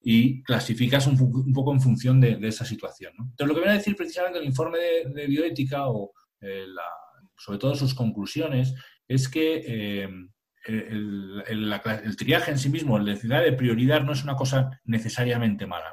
Y clasificas un, poco en función de, esa situación. Entonces, lo que viene a decir precisamente el informe de, bioética o eh, sobre todo sus conclusiones es que eh, el, triaje en sí mismo, la necesidad de prioridad no es una cosa necesariamente mala,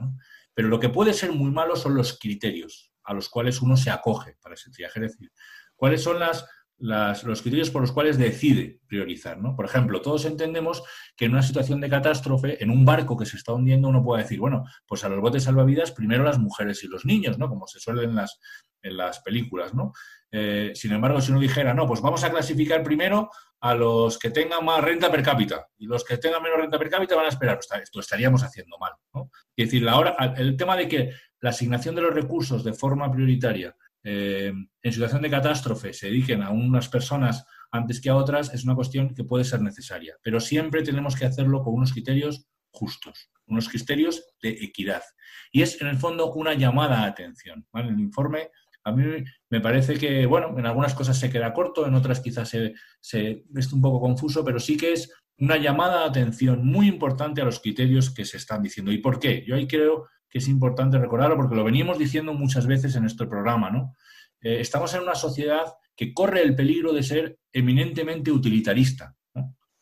pero lo que puede ser muy malo son los criterios a los cuales uno se acoge para ese triaje. Es decir, cuáles son las, los criterios por los cuales decide priorizar. ¿no? Por ejemplo, todos entendemos que en una situación de catástrofe, en un barco que se está hundiendo, uno puede decir, bueno, pues a los botes salvavidas primero las mujeres y los niños, ¿no? como se suele en las, en las películas. ¿no? Eh, sin embargo, si uno dijera, no, pues vamos a clasificar primero a los que tengan más renta per cápita y los que tengan menos renta per cápita van a esperar. Pues, esto estaríamos haciendo mal. ¿no? Es decir, la el tema de que la asignación de los recursos de forma prioritaria eh, en situación de catástrofe se dediquen a unas personas antes que a otras es una cuestión que puede ser necesaria, pero siempre tenemos que hacerlo con unos criterios justos, unos criterios de equidad. Y es, en el fondo, una llamada a atención. El informe a mí me parece que, bueno, en algunas cosas se queda corto, en otras quizás se, se es un poco confuso, pero sí que es una llamada de atención muy importante a los criterios que se están diciendo. ¿Y por qué? Yo ahí creo que es importante recordarlo porque lo venimos diciendo muchas veces en nuestro programa, ¿no? Eh, estamos en una sociedad que corre el peligro de ser eminentemente utilitarista.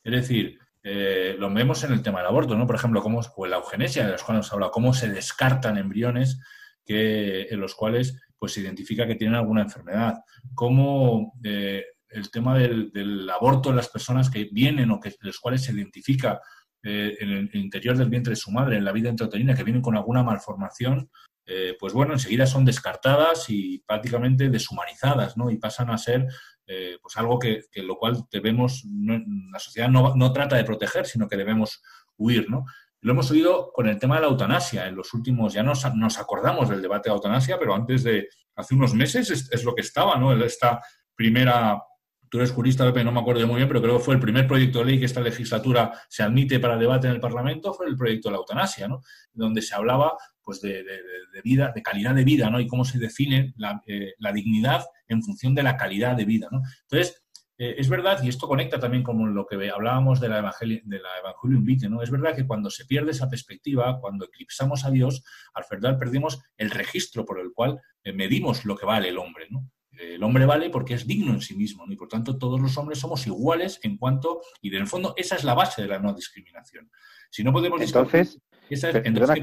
Es decir, eh, lo vemos en el tema del aborto, ¿no? Por ejemplo, cómo, o en la eugenesia, de los cuales nos habla, cómo se descartan embriones que, en los cuales pues se identifica que tienen alguna enfermedad, cómo eh, el tema del, aborto en las personas que vienen o que los cuales se identifica eh, en el interior del vientre de su madre, en la vida intrauterina, que vienen con alguna malformación, eh, pues bueno, enseguida son descartadas y prácticamente deshumanizadas, ¿no? Y pasan a ser pues algo que, lo cual debemos, la sociedad no, no, trata de proteger, sino que debemos huir, ¿no? Lo hemos oído con el tema de la eutanasia. En los últimos, ya nos, nos acordamos del debate de la eutanasia, pero antes de, hace unos meses es, lo que estaba, ¿no? Esta primera, tú eres jurista, no me acuerdo muy bien, pero creo que fue el primer proyecto de ley que esta legislatura se admite para debate en el Parlamento, fue el proyecto de la eutanasia, ¿no? Donde se hablaba pues de, vida, de calidad de vida, ¿no? Y cómo se define la, eh, dignidad en función de la calidad de vida, ¿no? Entonces, eh, es verdad, y esto conecta también con lo que hablábamos de la, Evangelium, de la Evangelium Vitae, ¿no? Es verdad que cuando se pierde esa perspectiva, cuando eclipsamos a Dios, al final perdimos el registro por el cual eh, medimos lo que vale el hombre, ¿no? El hombre vale porque es digno en sí mismo, ¿no? y por tanto todos los hombres somos iguales en cuanto, y en el fondo esa es la base de la no discriminación. Si no podemos entonces, entonces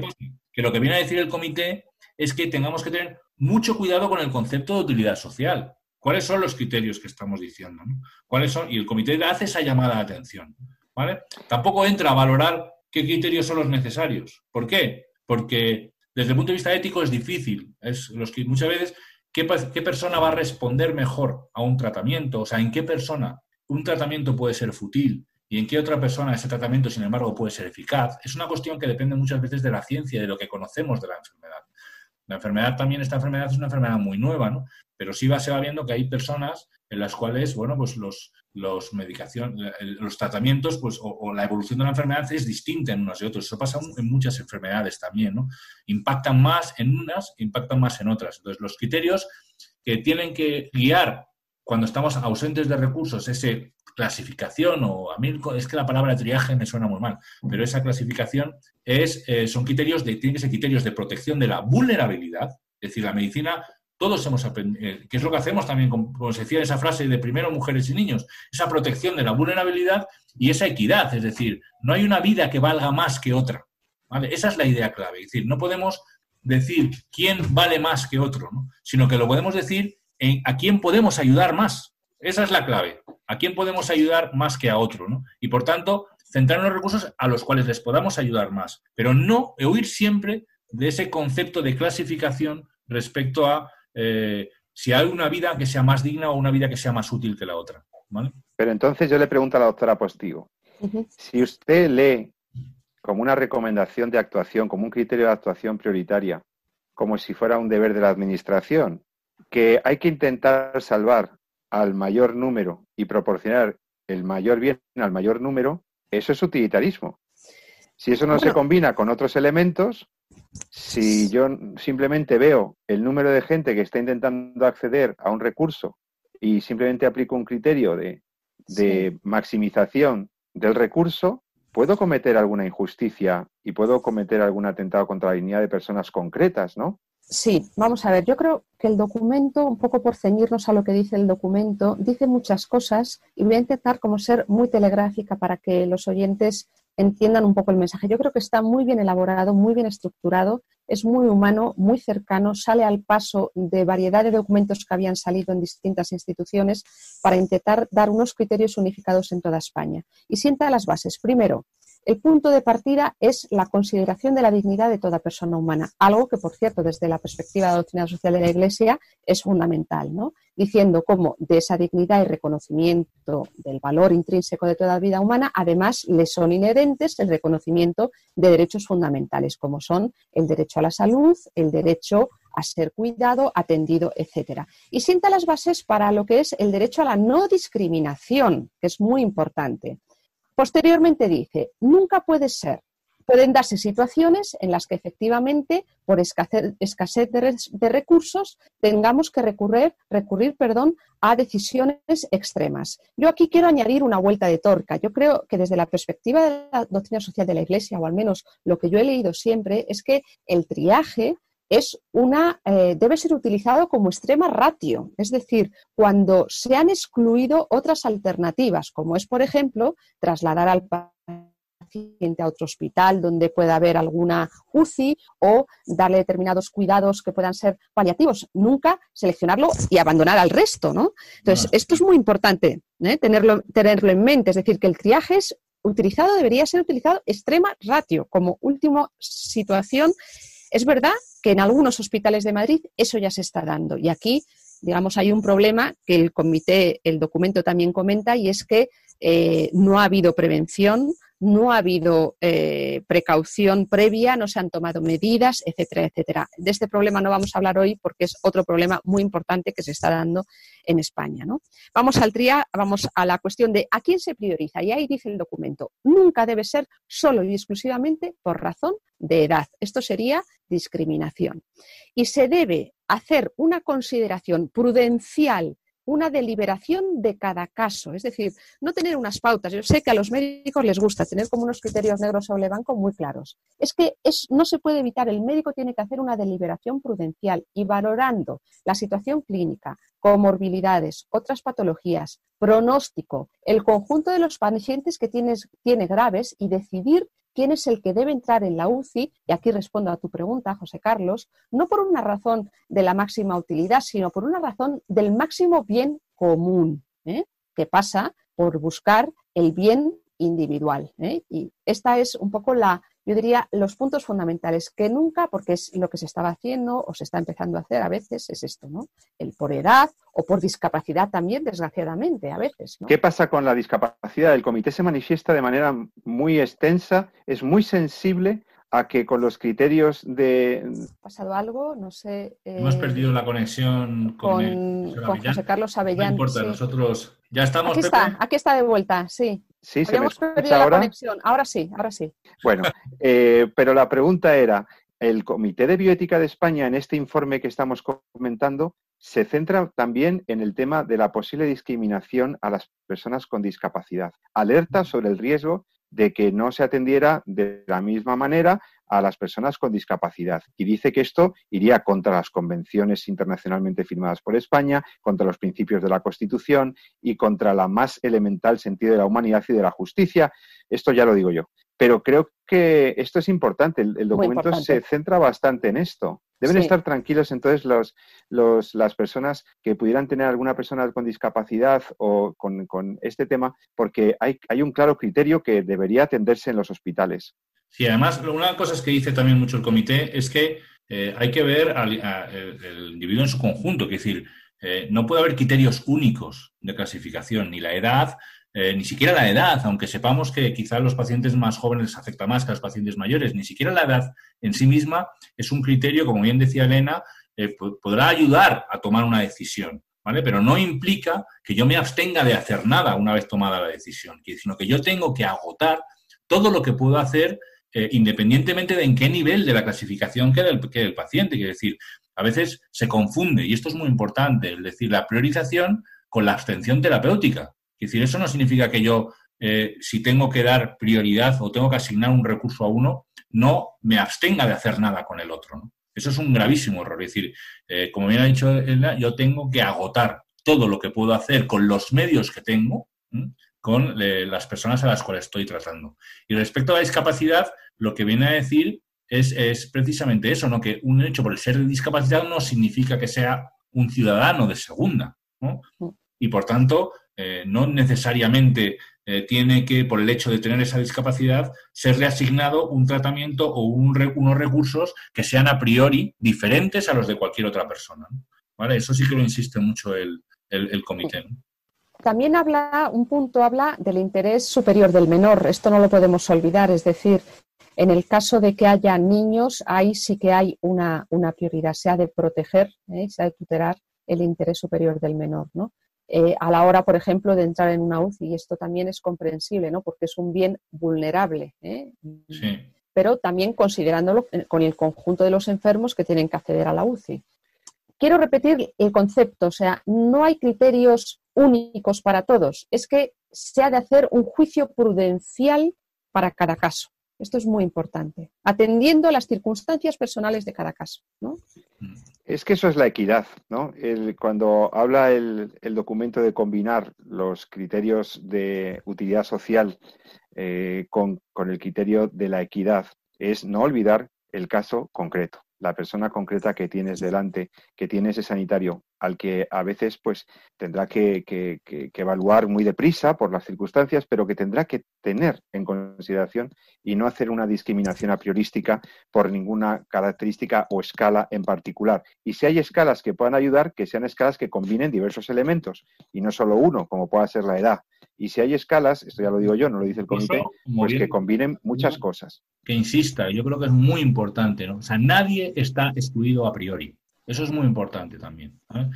que lo que viene a decir el comité es que tengamos que tener mucho cuidado con el concepto de utilidad social. ¿Cuáles son los criterios que estamos diciendo? ¿Cuáles son? Y el comité hace esa llamada de atención. ¿vale? Tampoco entra a valorar qué criterios son los necesarios. ¿Por qué? Porque desde el punto de vista ético es difícil. Es los que muchas veces, ¿qué, ¿qué persona va a responder mejor a un tratamiento? O sea, ¿en qué persona un tratamiento puede ser fútil y en qué otra persona ese tratamiento, sin embargo, puede ser eficaz? Es una cuestión que depende muchas veces de la ciencia, de lo que conocemos de la enfermedad. La enfermedad también, esta enfermedad es una enfermedad muy nueva, ¿no? Pero sí va, se va viendo que hay personas en las cuales, bueno, pues los, los los tratamientos, pues, o, la evolución de la enfermedad es distinta en unos y otros. Eso pasa en muchas enfermedades también, ¿no? Impactan más en unas, impactan más en otras. Entonces, los criterios que tienen que guiar cuando estamos ausentes de recursos, ese clasificación, o a mí es que la palabra triaje me suena muy mal, pero esa clasificación es, eh, son criterios de, tienen que ser criterios de protección de la vulnerabilidad, es decir, la medicina, todos hemos aprendido, eh, que es lo que hacemos también, como, se decía en esa frase de primero mujeres y niños, esa protección de la vulnerabilidad y esa equidad, es decir, no hay una vida que valga más que otra, ¿vale? Esa es la idea clave, es decir, no podemos decir quién vale más que otro, sino que lo podemos decir en a quién podemos ayudar más. Esa es la clave. ¿A quién podemos ayudar más que a otro? ¿no? Y por tanto, centrar los recursos a los cuales les podamos ayudar más, pero no huir siempre de ese concepto de clasificación respecto a eh, si hay una vida que sea más digna o una vida que sea más útil que la otra. Pero entonces yo le pregunto a la doctora Postigo, si usted lee como una recomendación de actuación, como un criterio de actuación prioritaria, como si fuera un deber de la Administración, que hay que intentar salvar al mayor número y proporcionar el mayor bien al mayor número, eso es utilitarismo. Si eso no se combina con otros elementos, si yo simplemente veo el número de gente que está intentando acceder a un recurso y simplemente aplico un criterio de, de maximización del recurso, puedo cometer alguna injusticia y puedo cometer algún atentado contra la dignidad de personas concretas, ¿no? Sí, vamos a ver, yo creo que el documento, un poco por ceñirnos a lo que dice el documento, dice muchas cosas y voy a intentar como ser muy telegráfica para que los oyentes entiendan un poco el mensaje. Yo creo que está muy bien elaborado, muy bien estructurado, es muy humano, muy cercano, sale al paso de variedad de documentos que habían salido en distintas instituciones para intentar dar unos criterios unificados en toda España. Y sienta las bases. Primero, el punto de partida es la consideración de la dignidad de toda persona humana, algo que, por cierto, desde la perspectiva de la doctrina social de la Iglesia es fundamental, ¿no? diciendo cómo de esa dignidad y reconocimiento del valor intrínseco de toda vida humana, además le son inherentes el reconocimiento de derechos fundamentales, como son el derecho a la salud, el derecho a ser cuidado, atendido, etcétera. Y sienta las bases para lo que es el derecho a la no discriminación, que es muy importante. Posteriormente dice, nunca puede ser. Pueden darse situaciones en las que efectivamente, por escasez, de, recursos, tengamos que recurrir, recurrir perdón, a decisiones extremas. Yo aquí quiero añadir una vuelta de torca. Yo creo que desde la perspectiva de la doctrina social de la Iglesia, o al menos lo que yo he leído siempre, es que el triaje es una, eh, debe ser utilizado como extrema ratio, es decir, cuando se han excluido otras alternativas, como es, por ejemplo, trasladar al paciente a otro hospital donde pueda haber alguna UCI o darle determinados cuidados que puedan ser paliativos. Nunca seleccionarlo y abandonar al resto, ¿no? Entonces, esto es muy importante ¿eh? tenerlo, tenerlo en mente, es decir, que el triaje es utilizado, debería ser utilizado extrema ratio como última situación es verdad que en algunos hospitales de Madrid eso ya se está dando. Y aquí, digamos, hay un problema que el comité, el documento también comenta y es que eh, no ha habido prevención, no ha habido eh, precaución previa, no se han tomado medidas, etcétera, etcétera. De este problema no vamos a hablar hoy porque es otro problema muy importante que se está dando en España. ¿no? Vamos al tria, vamos a la cuestión de a quién se prioriza. Y ahí dice el documento, nunca debe ser solo y exclusivamente por razón de edad. Esto sería discriminación. Y se debe hacer una consideración prudencial una deliberación de cada caso, es decir, no tener unas pautas. Yo sé que a los médicos les gusta tener como unos criterios negros sobre blanco muy claros. Es que no se puede evitar, el médico tiene que hacer una deliberación prudencial y valorando la situación clínica, comorbilidades, otras patologías, pronóstico, el conjunto de los pacientes que tienes, tiene graves y decidir quién es el que debe entrar en la UCI, y aquí respondo a tu pregunta, José Carlos, no por una razón de la máxima utilidad, sino por una razón del máximo bien común, ¿eh? que pasa por buscar el bien individual. ¿eh? Y esta es un poco la, yo diría, los puntos fundamentales, que nunca, porque es lo que se estaba haciendo o se está empezando a hacer a veces, es esto, ¿no? El por edad o por discapacidad también, desgraciadamente, a veces. ¿Qué pasa con la discapacidad? El comité se manifiesta de manera muy extensa, es muy sensible a que con los criterios de... ¿Ha pasado algo? No sé. Hemos eh, perdido la conexión con, José Carlos Avellán. No importa, nosotros ya estamos. Aquí está, aquí está de vuelta, sí. Sí, Habíamos se perdido la conexión. Ahora sí, ahora sí. Bueno, eh, pero la pregunta era, el Comité de Bioética de España en este informe que estamos comentando se centra también en el tema de la posible discriminación a las personas con discapacidad. Alerta sobre el riesgo de que no se atendiera de la misma manera a las personas con discapacidad. Y dice que esto iría contra las convenciones internacionalmente firmadas por España, contra los principios de la Constitución y contra la más elemental sentido de la humanidad y de la justicia. Esto ya lo digo yo. Pero creo que esto es importante. El, documento se centra bastante en esto. Deben estar tranquilos entonces los, los, las personas que pudieran tener alguna persona con discapacidad o con, con este tema, porque hay, hay, un claro criterio que debería atenderse en los hospitales. Sí, además, una de las cosas que dice también mucho el comité es que eh, hay que ver al el, individuo en su conjunto, es decir, eh, no puede haber criterios únicos de clasificación, ni la edad, eh, ni siquiera la edad, aunque sepamos que quizás los pacientes más jóvenes les afecta más que a los pacientes mayores, ni siquiera la edad en sí misma es un criterio, como bien decía Elena, eh, podrá ayudar a tomar una decisión, ¿vale? Pero no implica que yo me abstenga de hacer nada una vez tomada la decisión, sino que yo tengo que agotar todo lo que puedo hacer eh, independientemente de en qué nivel de la clasificación quede el, quede el paciente. Quiere decir, a veces se confunde, y esto es muy importante, es decir, la priorización con la abstención terapéutica. Es decir, eso no significa que yo, eh, si tengo que dar prioridad o tengo que asignar un recurso a uno, no me abstenga de hacer nada con el otro. Eso es un gravísimo error. Es decir, eh, como bien ha dicho Elena, yo tengo que agotar todo lo que puedo hacer con los medios que tengo, con eh, las personas a las cuales estoy tratando. Y respecto a la discapacidad, lo que viene a decir es, es, precisamente eso, ¿no? que un hecho por el ser de discapacidad no significa que sea un ciudadano de segunda. ¿no? Mm. Y por tanto, eh, no necesariamente eh, tiene que, por el hecho de tener esa discapacidad, serle asignado un tratamiento o unos recursos que sean a priori diferentes a los de cualquier otra persona. ¿Vale? Eso sí que lo insiste mucho el, comité. También habla, un punto habla del interés superior del menor. Esto no lo podemos olvidar. Es decir, en el caso de que haya niños, ahí sí que hay una, prioridad. Se ha de proteger, ¿eh? se ha de tutelar el interés superior del menor. ¿no? Eh, a la hora, por ejemplo, de entrar en una UCI. Y esto también es comprensible, ¿no? Porque es un bien vulnerable. ¿eh? Pero también considerándolo con el conjunto de los enfermos que tienen que acceder a la UCI. Quiero repetir el concepto, o sea, no hay criterios únicos para todos. Es que se ha de hacer un juicio prudencial para cada caso. Esto es muy importante, atendiendo a las circunstancias personales de cada caso. ¿no? Es que eso es la equidad, ¿no? cuando habla el, documento de combinar los criterios de utilidad social eh, con, con el criterio de la equidad, es no olvidar el caso concreto la persona concreta que tienes delante, que tiene ese sanitario, al que a veces pues tendrá que, evaluar muy deprisa por las circunstancias, pero que tendrá que tener en consideración y no hacer una discriminación a priorística por ninguna característica o escala en particular. Y si hay escalas que puedan ayudar, que sean escalas que combinen diversos elementos y no solo uno, como pueda ser la edad. Y si hay escalas, esto ya lo digo yo, no lo dice el comité, pues que combinen muchas cosas. Que insista, yo creo que es muy importante, ¿no? O sea, nadie está excluido a priori. Eso es muy importante también. ¿eh?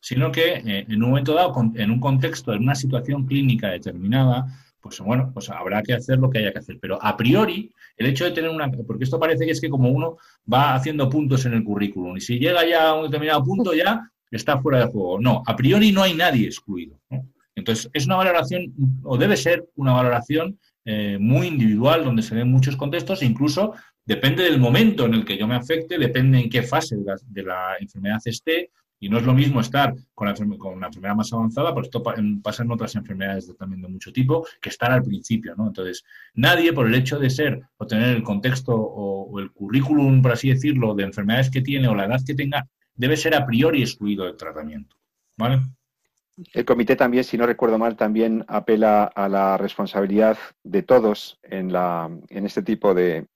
Sino que eh, en un momento dado, en un contexto, en una situación clínica determinada, pues bueno, pues habrá que hacer lo que haya que hacer. Pero a priori, el hecho de tener una... Porque esto parece que es que como uno va haciendo puntos en el currículum y si llega ya a un determinado punto ya está fuera de juego. No, a priori no hay nadie excluido. Entonces, es una valoración, o debe ser una valoración eh, muy individual, donde se ven muchos contextos, e incluso depende del momento en el que yo me afecte, depende en qué fase de la, enfermedad esté, y no es lo mismo estar con, con una enfermedad más avanzada, porque esto pasa en otras enfermedades también de mucho tipo, que estar al principio, ¿no? Entonces, nadie, por el hecho de ser o tener el contexto o, o el currículum, por así decirlo, de enfermedades que tiene o la edad que tenga, debe ser a priori excluido del tratamiento, ¿vale? El comité también, si no recuerdo mal, también apela a la responsabilidad de todos en, la, en este tipo de,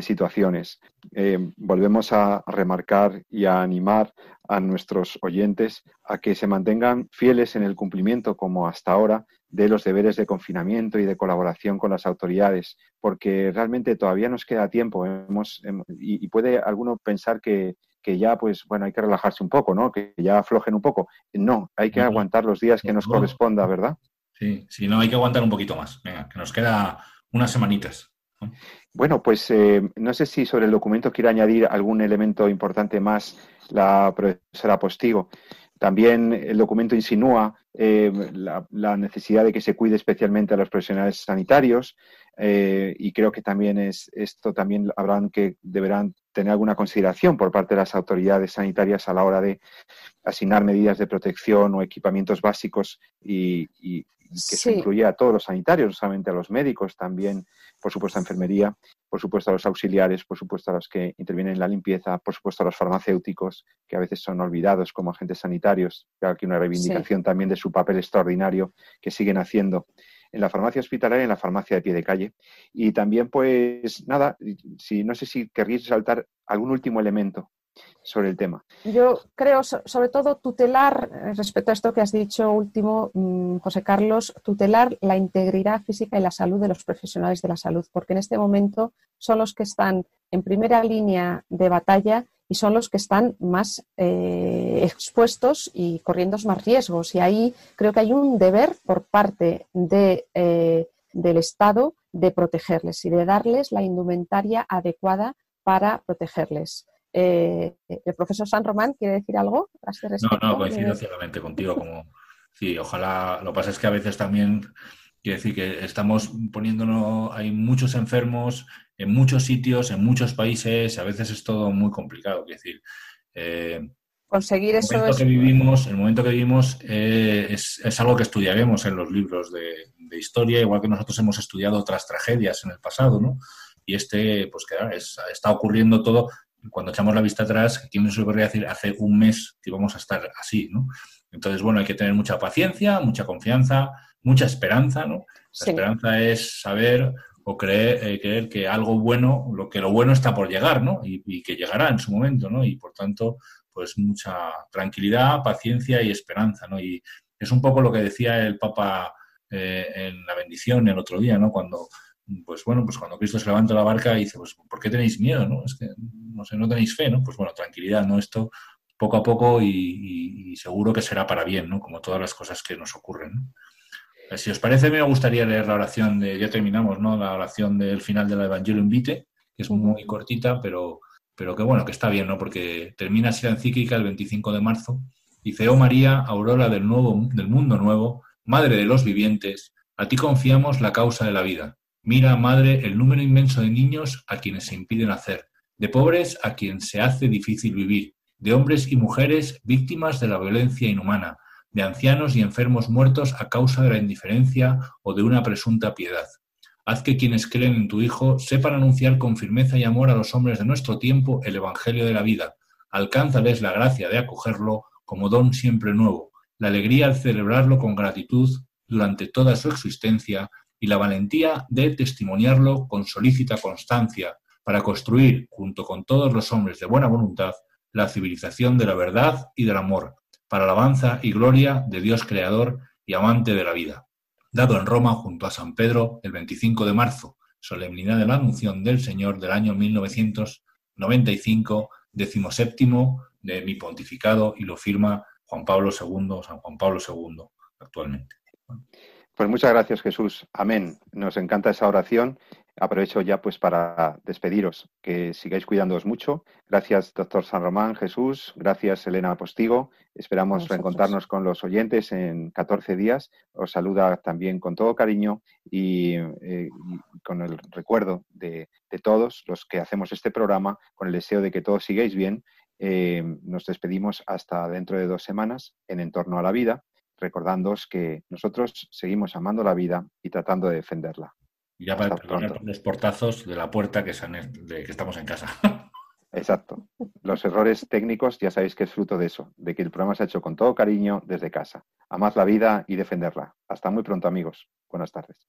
situaciones. Eh, volvemos a remarcar y a animar a nuestros oyentes a que se mantengan fieles en el cumplimiento, como hasta ahora, de los deberes de confinamiento y de colaboración con las autoridades, porque realmente todavía nos queda tiempo. Hemos, y puede alguno pensar que, que ya, pues, bueno, hay que relajarse un poco, ¿no? Que ya aflojen un poco. No, hay que aguantar los días que nos corresponda, ¿verdad? Sí, si no, hay que aguantar un poquito más. Venga, que nos queda unas semanitas. Bueno, pues eh, no sé si sobre el documento quiere añadir algún elemento importante más la profesora Postigo. También el documento insinúa eh, la, necesidad de que se cuide especialmente a los profesionales sanitarios eh, y creo que también es esto también habrán que deberán tener alguna consideración por parte de las autoridades sanitarias a la hora de asignar medidas de protección o equipamientos básicos y, que se incluya a todos los sanitarios, no solamente a los médicos, también, por supuesto, a enfermería, por supuesto, a los auxiliares, por supuesto, a los que intervienen en la limpieza, por supuesto, a los farmacéuticos, que a veces son olvidados como agentes sanitarios. Creo que una reivindicación también de su papel extraordinario que siguen haciendo en la farmacia hospitalaria y en la farmacia de pie de calle. Y también, pues nada, si, no sé si querríais saltar algún último elemento sobre el tema. Yo creo, sobre todo, tutelar, eh, respecto a esto que has dicho último, mm, José Carlos, tutelar la integridad física y la salud de los profesionales de la salud, porque en este momento son los que están en primera línea de batalla y son los que están más eh, expuestos y corriendo más riesgos. Y ahí creo que hay un deber por parte de, eh, del Estado de protegerles y de darles la indumentaria adecuada para protegerles. Eh, ¿El profesor San Román quiere decir algo? no, no, coincido ciegamente contigo. Como, sí, ojalá. Lo que pasa es que a veces también quiere decir que estamos poniéndonos, hay muchos enfermos en muchos sitios, en muchos países, a veces es todo muy complicado. Quiere decir, eh, conseguir eso momento que vivimos, el momento que vivimos eh, es, es, algo que estudiaremos en los libros de, de, historia, igual que nosotros hemos estudiado otras tragedias en el pasado, ¿no? Y este, pues que está ocurriendo todo cuando echamos la vista atrás, ¿quién nos podría decir hace un mes que íbamos a estar así, ¿no? Entonces, bueno, hay que tener mucha paciencia, mucha confianza, mucha esperanza, ¿no? La esperanza es saber o creer, eh, creer, que algo bueno, lo que lo bueno está por llegar, ¿no? Y, que llegará en su momento, ¿no? Y por tanto, pues mucha tranquilidad, paciencia y esperanza, ¿no? Y es un poco lo que decía el Papa eh, en la bendición el otro día, ¿no? Cuando pues bueno, pues cuando Cristo se levanta la barca y dice, pues ¿por qué tenéis miedo? No? Es que, no sé, no tenéis fe, ¿no? Pues bueno, tranquilidad, ¿no? Esto poco a poco y, seguro que será para bien, ¿no? Como todas las cosas que nos ocurren. Eh, si os parece, me gustaría leer la oración de, ya terminamos, ¿no? La oración del final del Evangelio Invite, que es muy cortita, pero, pero que bueno, que está bien, ¿no? Porque termina así la encíclica el 25 de marzo. Dice, oh María, aurora del, nuevo, del mundo nuevo, Madre de los vivientes, a ti confiamos la causa de la vida Mira, madre, el número inmenso de niños a quienes se impide nacer, de pobres a quien se hace difícil vivir, de hombres y mujeres víctimas de la violencia inhumana, de ancianos y enfermos muertos a causa de la indiferencia o de una presunta piedad. Haz que quienes creen en tu Hijo sepan anunciar con firmeza y amor a los hombres de nuestro tiempo el Evangelio de la vida. Alcánzales la gracia de acogerlo como don siempre nuevo, la alegría al celebrarlo con gratitud durante toda su existencia y la valentía de testimoniarlo con solícita constancia para construir, junto con todos los hombres de buena voluntad, la civilización de la verdad y del amor, para alabanza y gloria de Dios Creador y amante de la vida. Dado en Roma junto a San Pedro el 25 de marzo, solemnidad de la Anunciación del Señor del año 1995, decimoséptimo de mi pontificado y lo firma Juan Pablo II, San Juan Pablo II actualmente. Pues muchas gracias, Jesús. Amén. Nos encanta esa oración aprovecho ya pues para despediros, que sigáis cuidándoos mucho. Gracias, doctor San Román, Jesús. Gracias, Elena Postigo. Esperamos reencontrarnos con los oyentes en 14 días. Os saluda también con todo cariño y, eh, con el recuerdo de, todos los que hacemos este programa, con el deseo de que todos sigáis bien. Eh, nos despedimos hasta dentro de dos semanas en Entorno a la Vida, recordándoos que nosotros seguimos amando la vida y tratando de defenderla. Y ya para perdonar los portazos de la puerta que, de que estamos en casa. Exacto. Los errores técnicos ya sabéis que es fruto de eso, de que el programa se ha hecho con todo cariño desde casa. Amad la vida y defenderla. Hasta muy pronto, amigos. Buenas tardes.